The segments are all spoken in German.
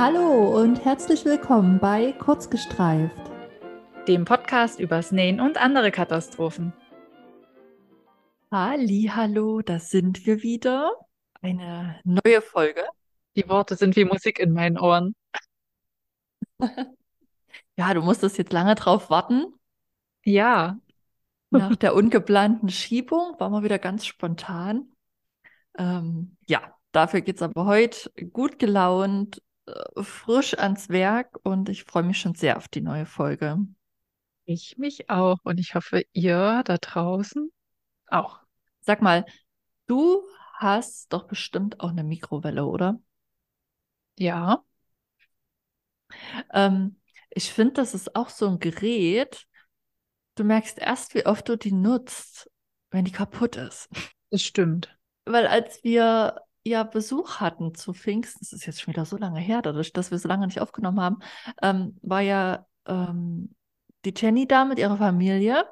Hallo und herzlich willkommen bei Kurzgestreift, dem Podcast übers Nähen und andere Katastrophen. Halli, hallo, da sind wir wieder. Eine neue Folge. Die Worte sind wie Musik in meinen Ohren. ja, du musstest jetzt lange drauf warten. Ja. Nach der ungeplanten Schiebung waren wir wieder ganz spontan. Ähm, ja, dafür geht es aber heute gut gelaunt, frisch ans Werk und ich freue mich schon sehr auf die neue Folge. Ich mich auch und ich hoffe, ihr da draußen auch. Sag mal, du hast doch bestimmt auch eine Mikrowelle, oder? Ja. Ähm, ich finde, das ist auch so ein Gerät. Du merkst erst, wie oft du die nutzt, wenn die kaputt ist. Das stimmt. Weil als wir ja Besuch hatten zu Pfingsten, das ist jetzt schon wieder so lange her, dadurch, dass wir so lange nicht aufgenommen haben, ähm, war ja ähm, die Jenny da mit ihrer Familie.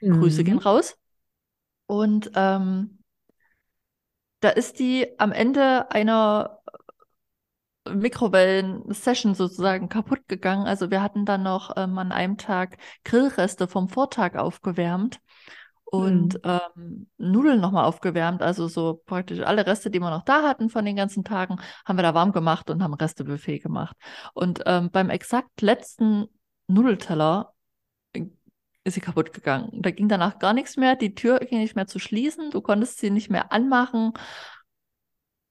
Mhm. Grüße gehen raus. Und ähm, da ist die am Ende einer Mikrowellen-Session sozusagen kaputt gegangen. Also wir hatten dann noch ähm, an einem Tag Grillreste vom Vortag aufgewärmt und mhm. ähm, Nudeln nochmal aufgewärmt. Also so praktisch alle Reste, die wir noch da hatten von den ganzen Tagen, haben wir da warm gemacht und haben Restebuffet gemacht. Und ähm, beim exakt letzten Nudelteller äh, ist sie kaputt gegangen. Da ging danach gar nichts mehr. Die Tür ging nicht mehr zu schließen. Du konntest sie nicht mehr anmachen.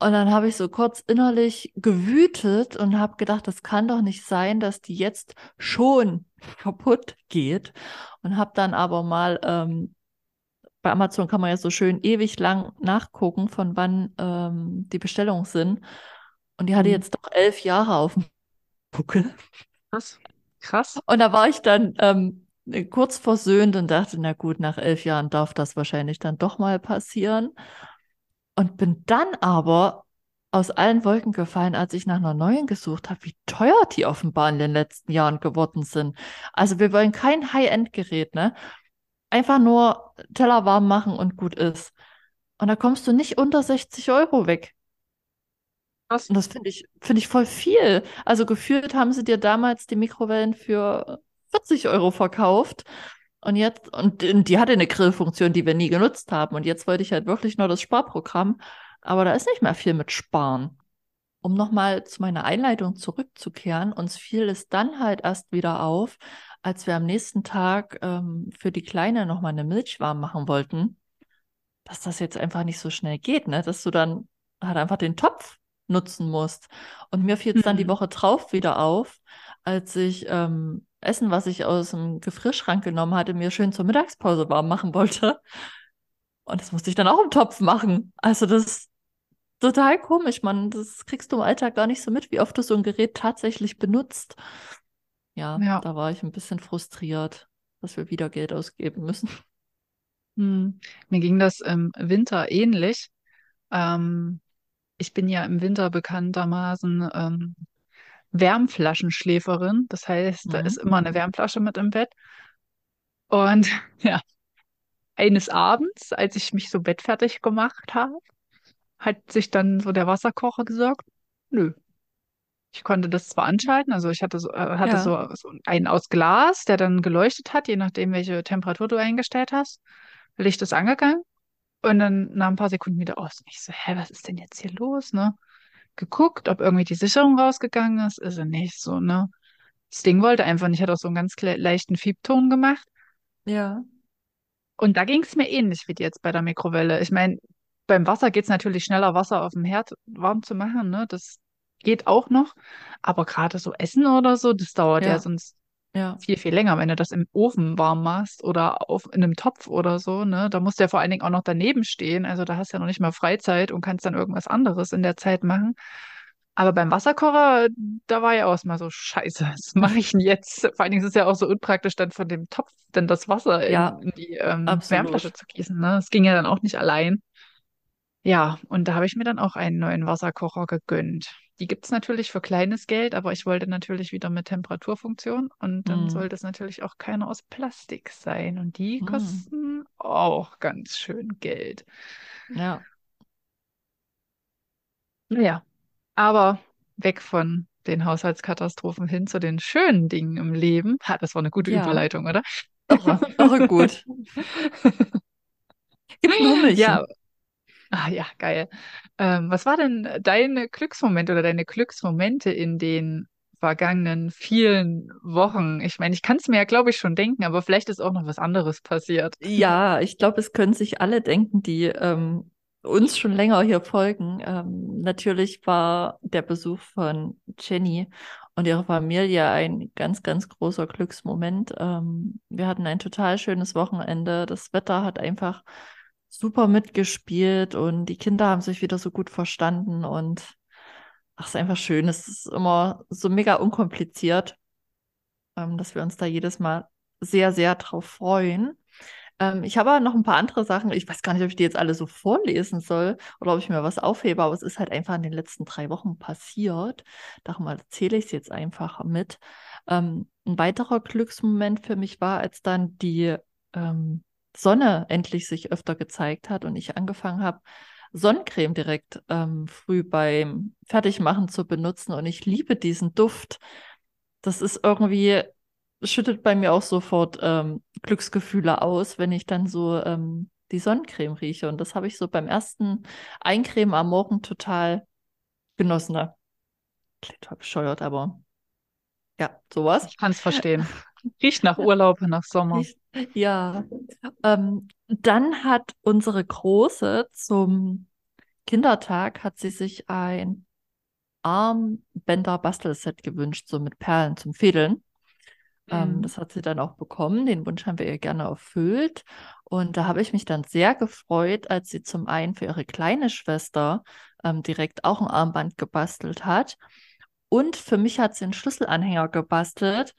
Und dann habe ich so kurz innerlich gewütet und habe gedacht, das kann doch nicht sein, dass die jetzt schon kaputt geht. Und habe dann aber mal ähm, bei Amazon kann man ja so schön ewig lang nachgucken, von wann ähm, die Bestellungen sind. Und die hatte mhm. jetzt doch elf Jahre auf dem Buckel. Krass. Krass. Und da war ich dann ähm, kurz versöhnt und dachte, na gut, nach elf Jahren darf das wahrscheinlich dann doch mal passieren. Und bin dann aber aus allen Wolken gefallen, als ich nach einer neuen gesucht habe, wie teuer die offenbar in den letzten Jahren geworden sind. Also wir wollen kein High-End-Gerät, ne? Einfach nur Teller warm machen und gut ist. Und da kommst du nicht unter 60 Euro weg. Was? Und das finde ich, finde ich voll viel. Also gefühlt haben sie dir damals die Mikrowellen für 40 Euro verkauft. Und jetzt, und die hatte eine Grillfunktion, die wir nie genutzt haben. Und jetzt wollte ich halt wirklich nur das Sparprogramm. Aber da ist nicht mehr viel mit Sparen. Um nochmal zu meiner Einleitung zurückzukehren, uns fiel es dann halt erst wieder auf, als wir am nächsten Tag ähm, für die Kleine nochmal eine Milch warm machen wollten, dass das jetzt einfach nicht so schnell geht, ne? Dass du dann halt einfach den Topf nutzen musst. Und mir fiel es mhm. dann die mhm. Woche drauf wieder auf, als ich ähm, Essen, was ich aus dem Gefrierschrank genommen hatte, mir schön zur Mittagspause warm machen wollte. Und das musste ich dann auch im Topf machen. Also das total komisch, man. Das kriegst du im Alltag gar nicht so mit, wie oft du so ein Gerät tatsächlich benutzt ja, ja, da war ich ein bisschen frustriert, dass wir wieder Geld ausgeben müssen. Hm. Mir ging das im Winter ähnlich. Ähm, ich bin ja im Winter bekanntermaßen ähm, Wärmflaschenschläferin. Das heißt, mhm. da ist immer eine Wärmflasche mit im Bett. Und ja, eines Abends, als ich mich so bettfertig gemacht habe, hat sich dann so der Wasserkocher gesagt, nö, ich konnte das zwar anschalten, also ich hatte so, äh, hatte ja. so, so einen aus Glas, der dann geleuchtet hat, je nachdem, welche Temperatur du eingestellt hast. Licht ist angegangen und dann nach ein paar Sekunden wieder aus. Ich so, hä, was ist denn jetzt hier los, ne? Geguckt, ob irgendwie die Sicherung rausgegangen ist, ist er nicht so, ne? Das Ding wollte einfach nicht, hat auch so einen ganz leichten Fiebton gemacht. Ja. Und da ging es mir ähnlich wie jetzt bei der Mikrowelle. Ich meine, beim Wasser geht es natürlich schneller, Wasser auf dem Herd warm zu machen, ne? Das geht auch noch. Aber gerade so Essen oder so, das dauert ja, ja sonst ja. viel, viel länger, wenn du das im Ofen warm machst oder auf, in einem Topf oder so, ne? Da musst du ja vor allen Dingen auch noch daneben stehen. Also da hast du ja noch nicht mal Freizeit und kannst dann irgendwas anderes in der Zeit machen. Aber beim Wasserkocher, da war ja auch mal so, scheiße, was mache ich denn jetzt? Vor allen Dingen ist es ja auch so unpraktisch, dann von dem Topf dann das Wasser in, ja, in die ähm, Wärmflasche zu gießen. Ne? Das ging ja dann auch nicht allein. Ja, und da habe ich mir dann auch einen neuen Wasserkocher gegönnt. Die gibt es natürlich für kleines Geld, aber ich wollte natürlich wieder mit Temperaturfunktion und dann mm. sollte es natürlich auch keine aus Plastik sein. Und die mm. kosten auch ganz schön Geld. Ja. Naja, aber weg von den Haushaltskatastrophen hin zu den schönen Dingen im Leben. Ha, das war eine gute Ja, Überleitung, oder? irre, irre gut. Gibt nur Ja, Milchen. Ah, ja, geil. Ähm, was war denn dein Glücksmoment oder deine Glücksmomente in den vergangenen vielen Wochen? Ich meine, ich kann es mir ja, glaube ich, schon denken, aber vielleicht ist auch noch was anderes passiert. Ja, ich glaube, es können sich alle denken, die ähm, uns schon länger hier folgen. Ähm, natürlich war der Besuch von Jenny und ihrer Familie ein ganz, ganz großer Glücksmoment. Ähm, wir hatten ein total schönes Wochenende. Das Wetter hat einfach super mitgespielt und die Kinder haben sich wieder so gut verstanden und ach, es ist einfach schön. Es ist immer so mega unkompliziert, ähm, dass wir uns da jedes Mal sehr, sehr drauf freuen. Ähm, ich habe aber noch ein paar andere Sachen. Ich weiß gar nicht, ob ich die jetzt alle so vorlesen soll oder ob ich mir was aufhebe, aber es ist halt einfach in den letzten drei Wochen passiert. Darum erzähle ich es jetzt einfach mit. Ähm, ein weiterer Glücksmoment für mich war, als dann die ähm, Sonne endlich sich öfter gezeigt hat und ich angefangen habe, Sonnencreme direkt ähm, früh beim Fertigmachen zu benutzen. Und ich liebe diesen Duft. Das ist irgendwie, schüttet bei mir auch sofort ähm, Glücksgefühle aus, wenn ich dann so ähm, die Sonnencreme rieche. Und das habe ich so beim ersten Eincremen am Morgen total genossen. Klingt total bescheuert, aber ja, sowas. Ich kann es verstehen. Riecht nach Urlaub, nach Sommer. Ich, ja. Ähm, dann hat unsere Große zum Kindertag hat sie sich ein Armbänder-Bastelset gewünscht, so mit Perlen zum Fädeln. Ähm, Mhm. das hat sie dann auch bekommen. Den Wunsch haben wir ihr gerne erfüllt. Und da habe ich mich dann sehr gefreut, als sie zum einen für ihre kleine Schwester ähm, direkt auch ein Armband gebastelt hat. Und für mich hat sie einen Schlüsselanhänger gebastelt,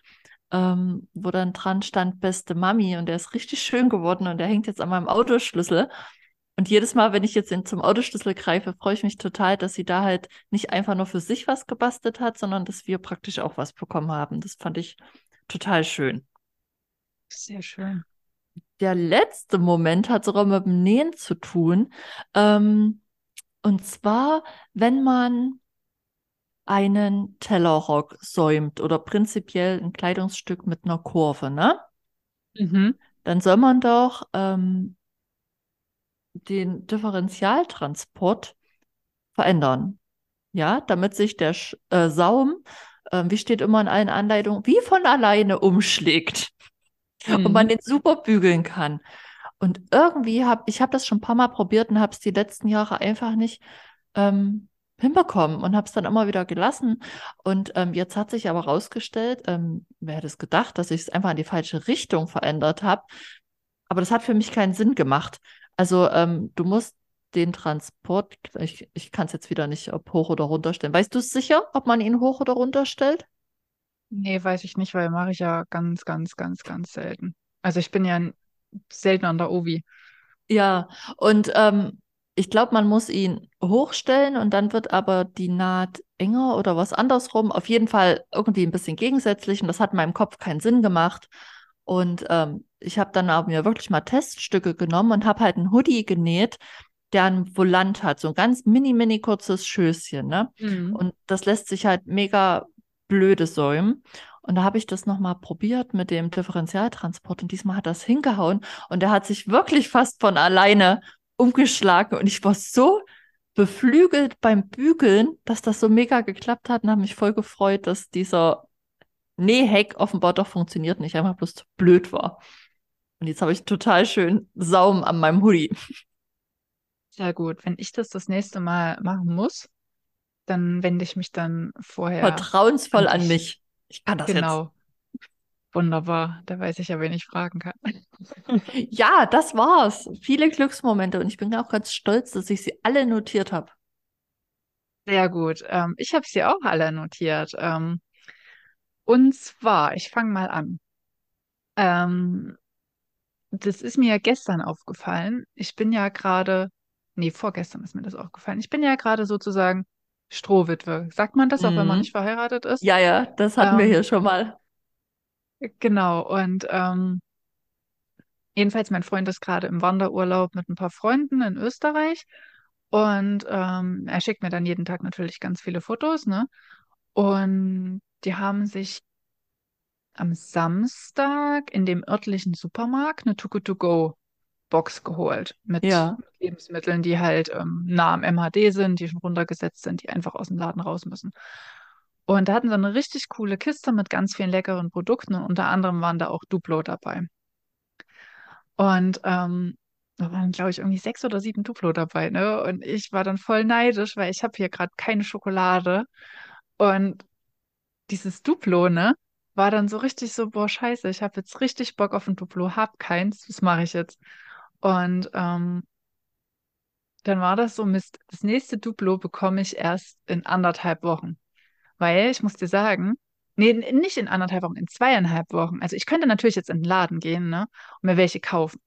ähm, wo dann dran stand Beste Mami. Und der ist richtig schön geworden und der hängt jetzt an meinem Autoschlüssel. Und jedes Mal, wenn ich jetzt in, zum Autoschlüssel greife, freue ich mich total, dass sie da halt nicht einfach nur für sich was gebastelt hat, sondern dass wir praktisch auch was bekommen haben. Das fand ich total schön. Sehr schön. Der letzte Moment hat sogar mit dem Nähen zu tun. Ähm, und zwar, wenn man einen Tellerrock säumt oder prinzipiell ein Kleidungsstück mit einer Kurve, ne? Mhm. Dann soll man doch ähm, den Differentialtransport verändern. Ja, damit sich der Sch äh, Saum, äh, wie steht immer in allen Anleitungen, wie von alleine umschlägt und man Mhm. den super bügeln kann. Und irgendwie habe ich habe das schon ein paar Mal probiert und habe es die letzten Jahre einfach nicht ähm, hinbekommen und habe es dann immer wieder gelassen. Und ähm, jetzt hat sich aber rausgestellt, ähm, wer hätte es gedacht, dass ich es einfach in die falsche Richtung verändert habe. Aber das hat für mich keinen Sinn gemacht. Also ähm, du musst den Transport, ich, ich kann es jetzt wieder nicht, ob hoch oder runter stellen. Weißt du es sicher, ob man ihn hoch oder runter stellt? Nee, weiß ich nicht, weil mache ich ja ganz, ganz, ganz, ganz selten. Also ich bin ja selten an der Ovi. Ja, und ähm, ich glaube, man muss ihn hochstellen und dann wird aber die Naht enger oder was andersrum. Auf jeden Fall irgendwie ein bisschen gegensätzlich und das hat in meinem Kopf keinen Sinn gemacht. Und ähm, ich habe dann aber mir wirklich mal Teststücke genommen und habe halt einen Hoodie genäht, der ein Volant hat, so ein ganz mini, mini kurzes Schößchen, ne? Mhm. Und das lässt sich halt mega blöde säumen. Und da habe ich das nochmal probiert mit dem Differentialtransport und diesmal hat das hingehauen und er hat sich wirklich fast von alleine umgeschlagen und ich war so beflügelt beim Bügeln, dass das so mega geklappt hat und habe mich voll gefreut, dass dieser Nähheck offenbar doch funktioniert, nicht einfach bloß blöd war. Und jetzt habe ich total schön Saum an meinem Hoodie. Sehr gut. Wenn ich das das nächste Mal machen muss, dann wende ich mich dann vorher Vertrauensvoll an an mich. Ich kann das jetzt. Genau. Wunderbar. Da weiß ich ja, wen ich fragen kann. Ja, das war's. Viele Glücksmomente und ich bin auch ganz stolz, dass ich sie alle notiert habe. Sehr gut. Ähm, ich habe sie auch alle notiert. Ähm, und zwar, ich fange mal an. Ähm, das ist mir gestern aufgefallen. Ich bin ja gerade, nee, vorgestern ist mir das aufgefallen. Ich bin ja gerade sozusagen Strohwitwe. Sagt man das, auch wenn man Mhm. nicht verheiratet ist? Ja, ja, das hatten wir Ähm, hier schon mal. Genau. Und ähm, jedenfalls, mein Freund ist gerade im Wanderurlaub mit ein paar Freunden in Österreich. Und ähm, er schickt mir dann jeden Tag natürlich ganz viele Fotos, ne? Und die haben sich am Samstag in dem örtlichen Supermarkt eine Too-Good-To-Go-Box geholt mit Ja, Lebensmitteln, die halt ähm, nah am MHD sind, die schon runtergesetzt sind, die einfach aus dem Laden raus müssen. Und da hatten sie eine richtig coole Kiste mit ganz vielen leckeren Produkten und unter anderem waren da auch Duplo dabei. Und ähm, da waren, glaube ich, irgendwie sechs oder sieben Duplo dabei, ne? Und ich war dann voll neidisch, weil ich habe hier gerade keine Schokolade. Und dieses Duplo, ne, war dann so richtig so, boah, scheiße, ich habe jetzt richtig Bock auf ein Duplo, hab keins, was mache ich jetzt? Und ähm, dann war das so, Mist, das nächste Duplo bekomme ich erst in anderthalb Wochen. Weil, ich muss dir sagen, nee, nicht in anderthalb Wochen, in zweieinhalb Wochen. Also ich könnte natürlich jetzt in den Laden gehen, ne, und mir welche kaufen.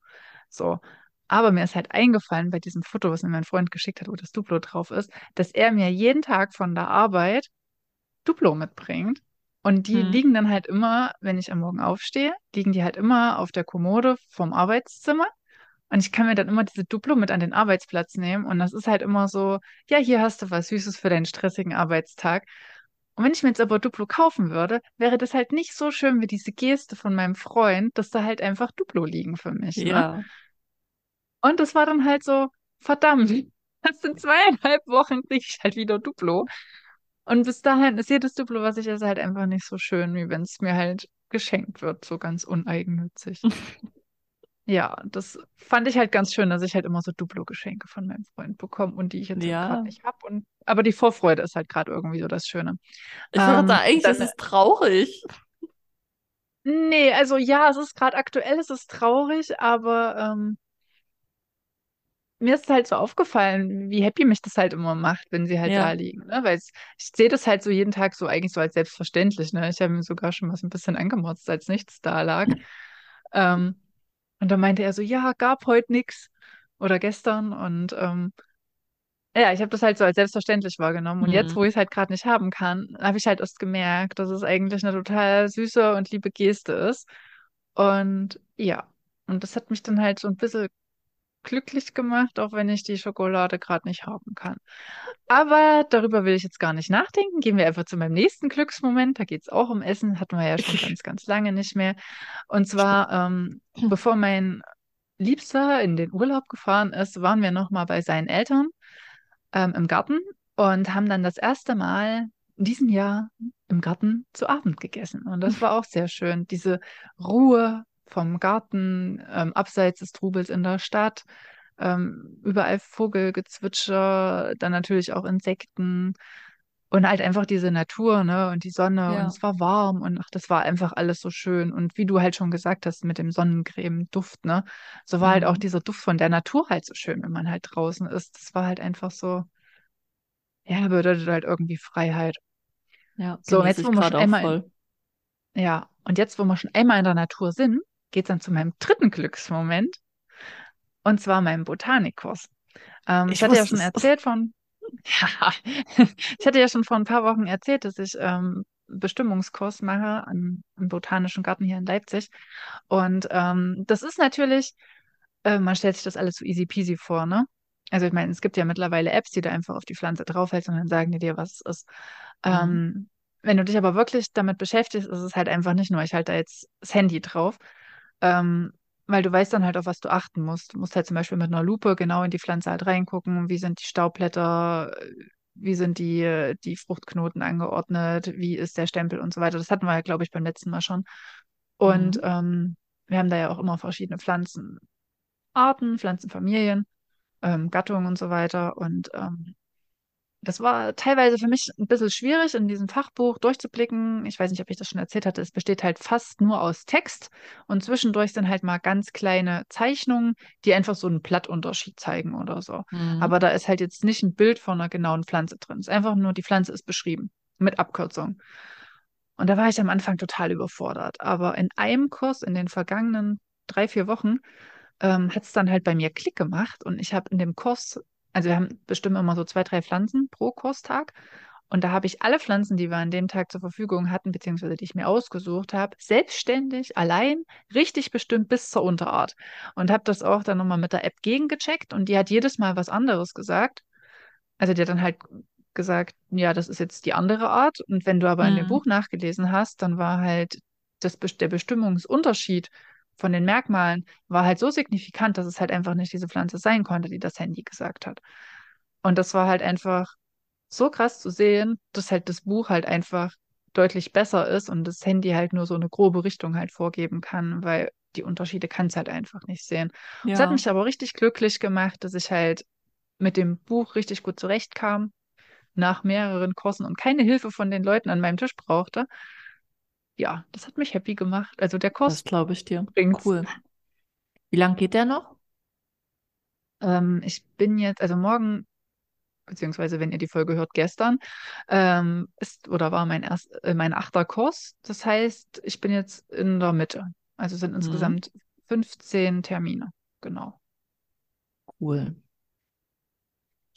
So. Aber mir ist halt eingefallen bei diesem Foto, was mir mein Freund geschickt hat, wo das Duplo drauf ist, dass er mir jeden Tag von der Arbeit Duplo mitbringt. Und die hm, liegen dann halt immer, wenn ich am Morgen aufstehe, liegen die halt immer auf der Kommode vom Arbeitszimmer. Und ich kann mir dann immer diese Duplo mit an den Arbeitsplatz nehmen. Und das ist halt immer so, ja, hier hast du was Süßes für deinen stressigen Arbeitstag. Und wenn ich mir jetzt aber Duplo kaufen würde, wäre das halt nicht so schön wie diese Geste von meinem Freund, dass da halt einfach Duplo liegen für mich, ne? ja, Und das war dann halt so, verdammt, das in zweieinhalb Wochen kriege ich halt wieder Duplo. Und bis dahin ist jedes Duplo, was ich esse, halt einfach nicht so schön, wie wenn es mir halt geschenkt wird, so ganz uneigennützig. Ja, das fand ich halt ganz schön, dass ich halt immer so Duplo-Geschenke von meinem Freund bekomme und die ich jetzt halt gerade ja. nicht habe. Und aber die Vorfreude ist halt gerade irgendwie so das Schöne. Ich Ähm, eigentlich ist dann, es traurig. nee, also ja, es ist gerade aktuell, es ist traurig, aber ähm, mir ist halt so aufgefallen, wie happy mich das halt immer macht, wenn sie halt da Ja. liegen, ne? Weil ich sehe das halt so jeden Tag so eigentlich so als selbstverständlich, ne? Ich habe mir sogar schon mal so ein bisschen angemotzt, als nichts da lag. Ähm, und dann meinte er so, ja, gab heute nix oder gestern und ähm, ja, ich habe das halt so als selbstverständlich wahrgenommen. Und jetzt, wo ich es halt gerade nicht haben kann, habe ich halt erst gemerkt, dass es eigentlich eine total süße und liebe Geste ist. Und ja, und das hat mich dann halt so ein bisschen glücklich gemacht, auch wenn ich die Schokolade gerade nicht haben kann. Aber darüber will ich jetzt gar nicht nachdenken. Gehen wir einfach zu meinem nächsten Glücksmoment. Da geht es auch um Essen. Hatten wir ja schon ganz, ganz lange nicht mehr. Und zwar, ähm, bevor mein Liebster in den Urlaub gefahren ist, waren wir noch mal bei seinen Eltern ähm, im Garten und haben dann das erste Mal in diesem Jahr im Garten zu Abend gegessen. Und das war auch sehr schön. Diese Ruhe vom Garten, ähm, abseits des Trubels in der Stadt, ähm, überall Vogelgezwitscher, dann natürlich auch Insekten und halt einfach diese Natur, ne, und die Sonne und Ja. es war warm und ach, das war einfach alles so schön. Und wie du halt schon gesagt hast, mit dem Sonnencreme-Duft, ne, so war halt auch Hm. dieser Duft von der Natur halt so schön, wenn man halt draußen ist. Das war halt einfach so, ja, bedeutet halt irgendwie Freiheit. Ja, So, und jetzt, wo wir schon einmal in, ja, und jetzt, wo wir schon einmal in der Natur sind, geht's dann zu meinem dritten Glücksmoment, und zwar meinem Botanikkurs. Ähm, ich Ich hatte ja schon es. erzählt von, ja, ich hatte ja schon vor ein paar Wochen erzählt, dass ich ähm, Bestimmungskurs mache an, am Botanischen Garten hier in Leipzig. Und ähm, das ist natürlich, äh, man stellt sich das alles so easy peasy vor, ne? Also ich meine, es gibt ja mittlerweile Apps, die du einfach auf die Pflanze draufhältst und dann sagen die dir, was es ist. Hm. Ähm, wenn du dich aber wirklich damit beschäftigst, ist es halt einfach nicht nur, ich halte da jetzt das Handy drauf, ähm, weil du weißt dann halt, auf was du achten musst. Du musst halt zum Beispiel mit einer Lupe genau in die Pflanze halt reingucken, wie sind die Staubblätter, wie sind die, die Fruchtknoten angeordnet, wie ist der Stempel und so weiter. Das hatten wir ja, glaube ich, beim letzten Mal schon. Und Hm. ähm, wir haben da ja auch immer verschiedene Pflanzenarten, Pflanzenfamilien, ähm, Gattungen und so weiter. Und ähm, das war teilweise für mich ein bisschen schwierig, in diesem Fachbuch durchzublicken. Ich weiß nicht, ob ich das schon erzählt hatte. Es besteht halt fast nur aus Text und zwischendurch sind halt mal ganz kleine Zeichnungen, die einfach so einen Blattunterschied zeigen oder so. Hm. Aber da ist halt jetzt nicht ein Bild von einer genauen Pflanze drin. Es ist einfach nur, die Pflanze ist beschrieben mit Abkürzung. Und da war ich am Anfang total überfordert. Aber in einem Kurs in den vergangenen drei, vier Wochen ähm, hat es dann halt bei mir Klick gemacht und ich habe in dem Kurs, also wir haben bestimmt immer so zwei, drei Pflanzen pro Kurstag und da habe ich alle Pflanzen, die wir an dem Tag zur Verfügung hatten, beziehungsweise die ich mir ausgesucht habe, selbstständig, allein, richtig bestimmt bis zur Unterart und habe das auch dann nochmal mit der App gegengecheckt und die hat jedes Mal was anderes gesagt. Also die hat dann halt gesagt, ja, das ist jetzt die andere Art. Und wenn du aber in dem Mhm. Buch nachgelesen hast, dann war halt das, der Bestimmungsunterschied von den Merkmalen war halt so signifikant, dass es halt einfach nicht diese Pflanze sein konnte, die das Handy gesagt hat. Und das war halt einfach so krass zu sehen, dass halt das Buch halt einfach deutlich besser ist und das Handy halt nur so eine grobe Richtung halt vorgeben kann, weil die Unterschiede kann es halt einfach nicht sehen. Es hat Ja, mich aber richtig glücklich gemacht, dass ich halt mit dem Buch richtig gut zurechtkam, nach mehreren Kursen und keine Hilfe von den Leuten an meinem Tisch brauchte. Ja, das hat mich happy gemacht. Also der das Kurs glaube ich dir. bringt's. Cool. Wie lang geht der noch? Ähm, ich bin jetzt, also morgen, beziehungsweise wenn ihr die Folge hört, gestern, ähm, ist oder war mein erst, äh, mein achter Kurs. Das heißt, ich bin jetzt in der Mitte. Also sind Mhm. insgesamt 15 Termine. Genau. Cool.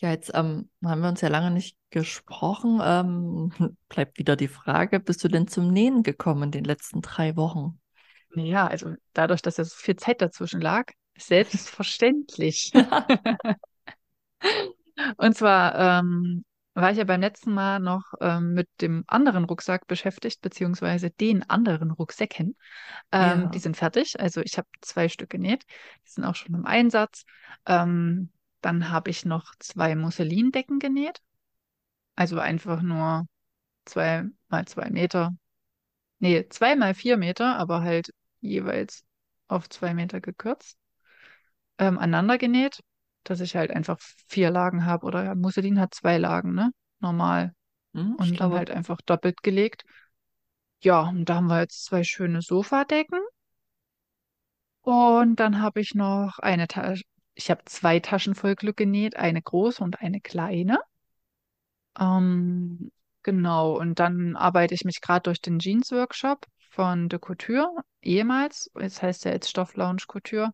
Ja, jetzt ähm, haben wir uns ja lange nicht gesprochen. Ähm, bleibt wieder die Frage, bist du denn zum Nähen gekommen in den letzten drei Wochen? Ja, also dadurch, dass ja so viel Zeit dazwischen lag, selbstverständlich. Und zwar ähm, war ich ja beim letzten Mal noch ähm, mit dem anderen Rucksack beschäftigt, beziehungsweise den anderen Rucksäcken. Ähm, die Ja. sind fertig. Also ich habe zwei Stück genäht. Die sind auch schon im Einsatz. Ähm, dann habe ich noch zwei Musselindecken genäht. Also einfach nur zwei mal zwei Meter. Nee, zwei mal vier Meter, aber halt jeweils auf zwei Meter gekürzt. Ähm, aneinander genäht, dass ich halt einfach vier Lagen habe. Oder ja, Musselin hat zwei Lagen, ne? Normal. Hm, Und dann glaube, halt einfach doppelt gelegt. Ja, und da haben wir jetzt zwei schöne Sofadecken. Und dann habe ich noch eine Tasche. Ich habe zwei Taschen voll Glück genäht, eine große und eine kleine. Ähm, genau, und dann arbeite ich mich gerade durch den Jeans-Workshop von De Couture, ehemals. Jetzt heißt er jetzt Stoff Lounge Couture.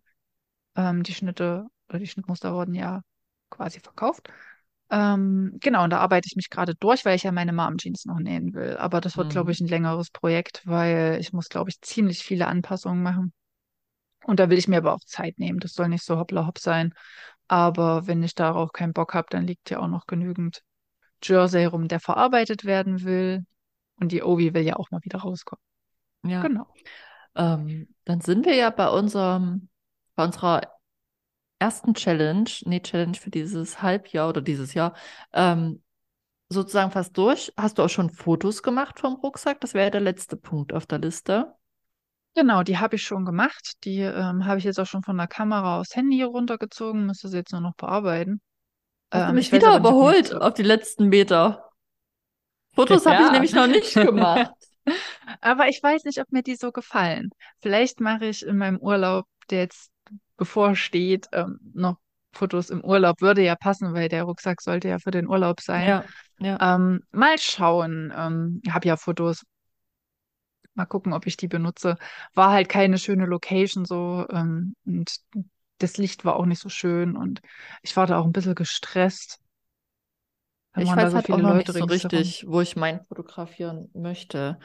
Ähm, die Schnitte oder die Schnittmuster wurden ja quasi verkauft. Ähm, genau, und da arbeite ich mich gerade durch, weil ich ja meine Mom-Jeans noch nähen will. Aber das wird, glaube hm, ich, ein längeres Projekt, weil ich muss, glaube ich, ziemlich viele Anpassungen machen. Und da will ich mir aber auch Zeit nehmen. Das soll nicht so hoppla hopp sein. Aber wenn ich darauf keinen Bock habe, dann liegt ja auch noch genügend Jersey rum, der verarbeitet werden will. Und die Ovi will ja auch mal wieder rauskommen. ja. Genau. Ähm, dann sind wir ja bei unserem, bei unserer ersten Challenge, nee, Challenge für dieses Halbjahr oder dieses Jahr, ähm, sozusagen fast durch. Hast du auch schon Fotos gemacht vom Rucksack? Das wäre ja der letzte Punkt auf der Liste. Genau, die habe ich schon gemacht. Die ähm, habe ich jetzt auch schon von der Kamera aufs Handy runtergezogen, müsste sie jetzt nur noch bearbeiten. Hast du Ähm, mich ich weiß wieder überholt auf die letzten Meter? Fotos habe ich Ja. nämlich noch nicht gemacht. Aber ich weiß nicht, ob mir die so gefallen. Vielleicht mache ich in meinem Urlaub, der jetzt bevorsteht, ähm, noch Fotos im Urlaub. Würde ja passen, weil der Rucksack sollte ja für den Urlaub sein. Ja, ja. Ähm, mal schauen. Ähm, ich habe ja Fotos. Mal gucken, ob ich die benutze. War halt keine schöne Location so. Ähm, und das Licht war auch nicht so schön. Und ich war da auch ein bisschen gestresst. Ich weiß so halt auch noch nicht Leute so ringsherum. richtig, wo ich meinen fotografieren möchte.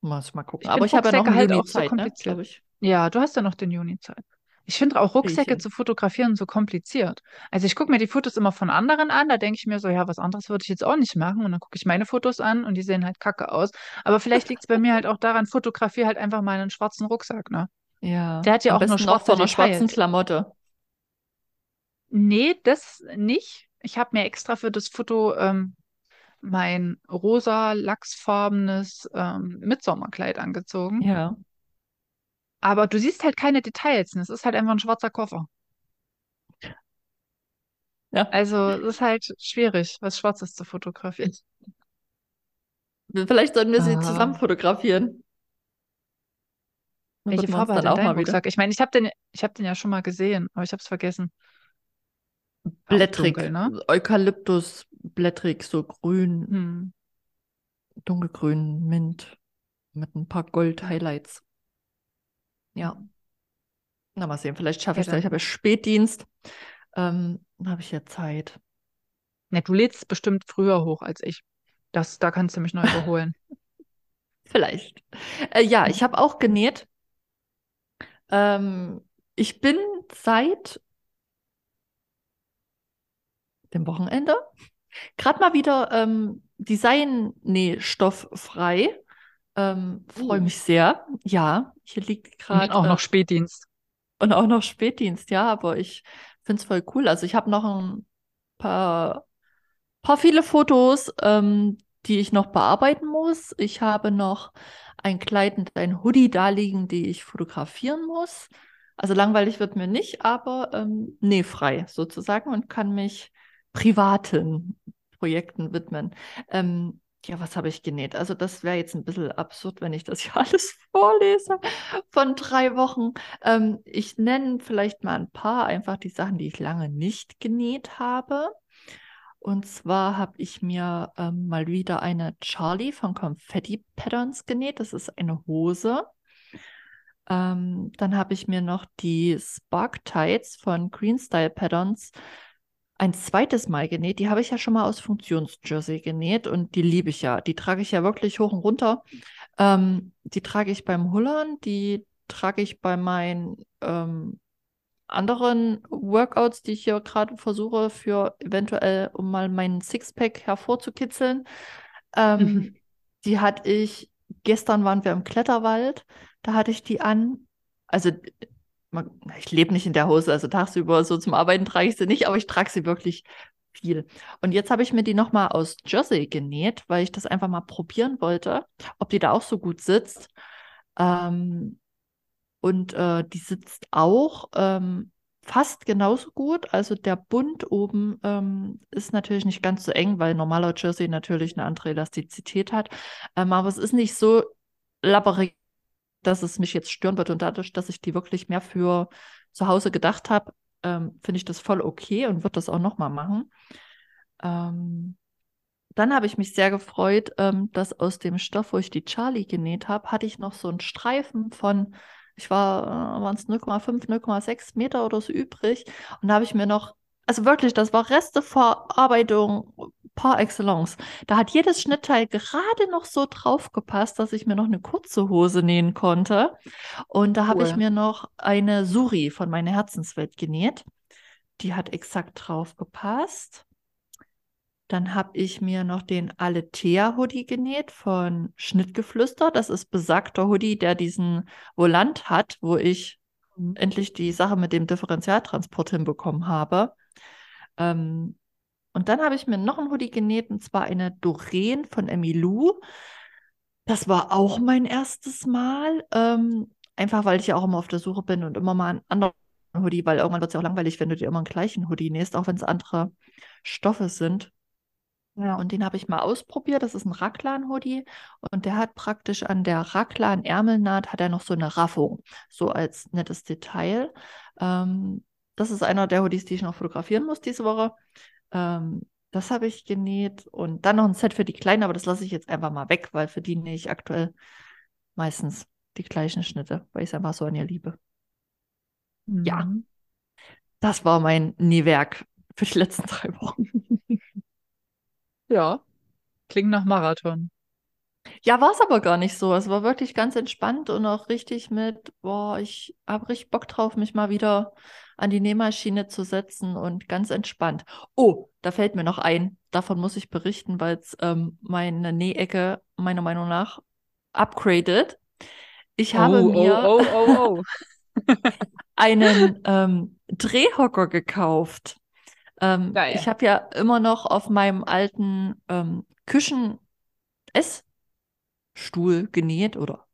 Muss mal gucken. Ich Aber ich habe ja noch einen halt Juni auch so Zeit, ne? kompliziert. Ich. Ja, du hast ja noch den Juni Zeit. Ich finde auch Rucksäcke zu fotografieren so kompliziert. Also ich gucke mir die Fotos immer von anderen an, da denke ich mir so, ja, was anderes würde ich jetzt auch nicht machen. Und dann gucke ich meine Fotos an und die sehen halt kacke aus. Aber vielleicht liegt es bei mir halt auch daran, fotografiere halt einfach meinen schwarzen Rucksack, ne? Ja. Der hat ja Am auch nur noch schwarze einer schwarzen Details. Klamotte. Nee, das nicht. Ich habe mir extra für das Foto ähm, mein rosa, lachsfarbenes ähm, Mitsommerkleid angezogen. Ja. Aber du siehst halt keine Details. Es ist halt einfach ein schwarzer Koffer. Ja. Also es ist halt schwierig, was Schwarzes zu fotografieren. Vielleicht sollten wir sie zusammen Ah. fotografieren. Welche Farbe hat dann denn auch dein mal wieder. Rucksack? Ich meine, ich habe den, ich hab den ja schon mal gesehen, aber ich habe es vergessen. Auch dunkel, Blättrig. ne? Eukalyptus, blättrig, so grün, Hm. dunkelgrün, Mint mit ein paar Gold-Highlights. Ja. Na, mal sehen. Vielleicht schaffe Ja, ich es ja. Ich habe ja Spätdienst. Ähm, dann habe ich ja Zeit. Ne, du lädst bestimmt früher hoch als ich. Das, da kannst du mich noch überholen. Vielleicht. Äh, ja, ich habe auch genäht. Ähm, ich bin seit dem Wochenende Gerade mal wieder ähm, Design-Nähstofffrei. Ähm, Freue Uh. mich sehr. Ja, hier liegt Und gerade. auch noch äh, Spätdienst. und auch noch Spätdienst, ja, aber ich finde es voll cool. Also ich habe noch ein paar, paar viele Fotos, ähm, die ich noch bearbeiten muss. Ich habe noch ein Kleid und ein Hoodie da liegen, die ich fotografieren muss. Also langweilig wird mir nicht, aber ähm, nähfrei sozusagen und kann mich privaten Projekten widmen. Ähm, ja, was habe ich genäht? Also das wäre jetzt ein bisschen absurd, wenn ich das hier alles vorlese von drei Wochen. Ähm, ich nenne vielleicht mal ein paar einfach die Sachen, die ich lange nicht genäht habe. Und zwar habe ich mir ähm, mal wieder eine Charlie von Confetti Patterns genäht. Das ist eine Hose. Ähm, dann habe ich mir noch die Spark Tights von Green Style Patterns ein zweites Mal genäht. Die habe ich ja schon mal aus Funktionsjersey genäht und die liebe ich ja. Die trage ich ja wirklich hoch und runter. Ähm, die trage ich beim Hullern, die trage ich bei meinen ähm, anderen Workouts, die ich hier gerade versuche, für eventuell, um mal meinen Sixpack hervorzukitzeln. Ähm, die hatte ich, gestern waren wir im Kletterwald, da hatte ich die an. Also ich lebe nicht in der Hose, also tagsüber so zum Arbeiten trage ich sie nicht, aber ich trage sie wirklich viel. Und jetzt habe ich mir die nochmal aus Jersey genäht, weil ich das einfach mal probieren wollte, ob die da auch so gut sitzt. Ähm, und äh, die sitzt auch ähm, fast genauso gut. Also der Bund oben ähm, ist natürlich nicht ganz so eng, weil normaler Jersey natürlich eine andere Elastizität hat. Ähm, aber es ist nicht so labberig, dass es mich jetzt stören wird. Und dadurch, dass ich die wirklich mehr für zu Hause gedacht habe, ähm, finde ich das voll okay und würde das auch nochmal machen. Ähm, dann habe ich mich sehr gefreut, ähm, dass aus dem Stoff, wo ich die Charlie genäht habe, hatte ich noch so einen Streifen von, ich war, waren es 0,5, 0,6 Meter oder so übrig. Und da habe ich mir noch, also wirklich, das war Resteverarbeitung par excellence. Da hat jedes Schnittteil gerade noch so drauf gepasst, dass ich mir noch eine kurze Hose nähen konnte. Und da habe ich Cool. mir noch eine Suri von meiner Herzenswelt genäht. Die hat exakt drauf gepasst. Dann habe ich mir noch den Aletea Hoodie genäht von Schnittgeflüster. Das ist besagter Hoodie, der diesen Volant hat, wo ich Mhm. endlich die Sache mit dem Differentialtransport hinbekommen habe. Ähm, und dann habe ich mir noch ein Hoodie genäht, und zwar eine Doreen von Emilou. Das war auch mein erstes Mal. Ähm, einfach weil ich ja auch immer auf der Suche bin und immer mal einen anderen Hoodie, weil irgendwann wird es ja auch langweilig, wenn du dir immer einen gleichen Hoodie nähst, auch wenn es andere Stoffe sind. Ja. Und den habe ich mal ausprobiert. Das ist ein Raglan-Hoodie. Und der hat praktisch an der Raglan-Ärmelnaht hat er noch so eine Raffung, so als nettes Detail. Ähm, das ist einer der Hoodies, die ich noch fotografieren muss diese Woche. Ähm, das habe ich genäht. Und dann noch ein Set für die Kleinen, aber das lasse ich jetzt einfach mal weg, weil für die nähe ich aktuell meistens die gleichen Schnitte, weil ich es einfach so an ihr liebe. Ja. Mhm. Das war mein Nähwerk für die letzten drei Wochen. Ja. Klingt nach Marathon. Ja, war es aber gar nicht so. Es war wirklich ganz entspannt und auch richtig mit, boah, ich habe richtig Bock drauf, mich mal wieder an die Nähmaschine zu setzen und ganz entspannt. Oh, da fällt mir noch ein, davon muss ich berichten, weil es ähm, meine Nähecke meiner Meinung nach upgradet. Ich habe oh, mir oh, oh, oh, oh. einen ähm, Drehhocker gekauft. Ähm, ich habe ja immer noch auf meinem alten ähm, Küchen-Essstuhl genäht oder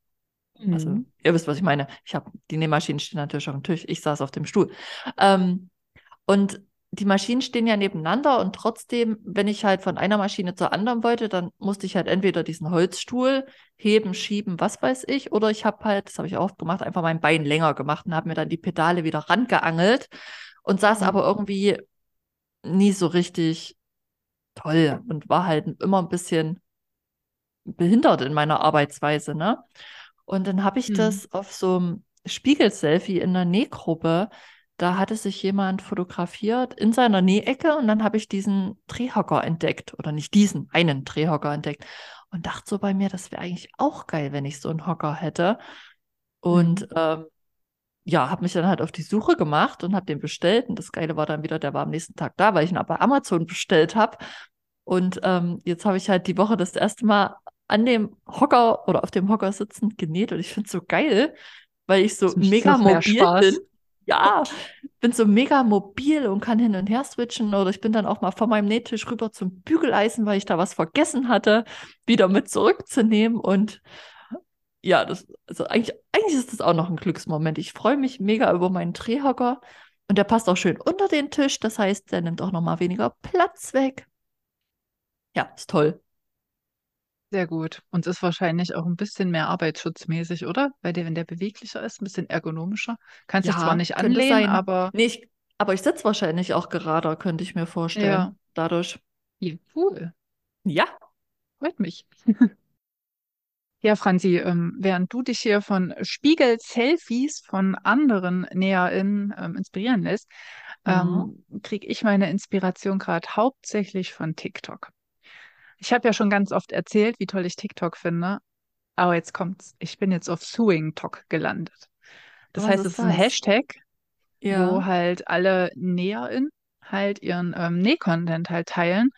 also, Mhm. ihr wisst, was ich meine. Ich habe die Nähmaschinen stehen natürlich auf dem Tisch. Ich saß auf dem Stuhl. Ähm, und die Maschinen stehen ja nebeneinander und trotzdem, wenn ich halt von einer Maschine zur anderen wollte, dann musste ich halt entweder diesen Holzstuhl heben, schieben, was weiß ich, oder ich habe halt, das habe ich auch oft gemacht, einfach mein Bein länger gemacht und habe mir dann die Pedale wieder rangeangelt und saß Mhm. aber irgendwie nie so richtig toll und war halt immer ein bisschen behindert in meiner Arbeitsweise, ne? Und dann habe ich Mhm. das auf so einem Spiegel-Selfie in der Nähgruppe, da hatte sich jemand fotografiert in seiner Nähecke und dann habe ich diesen Drehhocker entdeckt oder nicht diesen, einen Drehhocker entdeckt und dachte so bei mir, das wäre eigentlich auch geil, wenn ich so einen Hocker hätte. Und ähm, ja, habe mich dann halt auf die Suche gemacht und habe den bestellt. Und das Geile war dann wieder, der war am nächsten Tag da, weil ich ihn aber bei Amazon bestellt habe. Und ähm, jetzt habe ich halt die Woche das erste Mal an dem Hocker oder auf dem Hocker sitzend genäht und ich finde es so geil, weil ich so mega mobil bin. Ja, bin so mega mobil und kann hin und her switchen oder ich bin dann auch mal von meinem Nähtisch rüber zum Bügeleisen, weil ich da was vergessen hatte, wieder mit zurückzunehmen und ja, das, also eigentlich, eigentlich ist das auch noch ein Glücksmoment. Ich freue mich mega über meinen Drehhocker und der passt auch schön unter den Tisch. Das heißt, der nimmt auch noch mal weniger Platz weg. Ja, ist toll. Sehr gut. Und ist wahrscheinlich auch ein bisschen mehr arbeitsschutzmäßig, oder? Weil der, wenn der beweglicher ist, ein bisschen ergonomischer. Kannst dich zwar Ja, nicht anlehnen, sein. aber Nee, ich, aber ich sitze wahrscheinlich auch gerader, könnte ich mir vorstellen. ja, Dadurch. ja, cool. Ja. Freut mich. Ja, Franzi, ähm, während du dich hier von Spiegel-Selfies von anderen NäherInnen ähm, inspirieren lässt, Mhm. ähm, kriege ich meine Inspiration gerade hauptsächlich von TikTok. Ich habe ja schon ganz oft erzählt, wie toll ich TikTok finde, aber jetzt kommt's. Ich bin jetzt auf SewingTok gelandet. Das Was heißt, es ist ein? Hashtag, wo Ja. halt alle NäherInnen halt ihren ähm, Nähcontent halt teilen.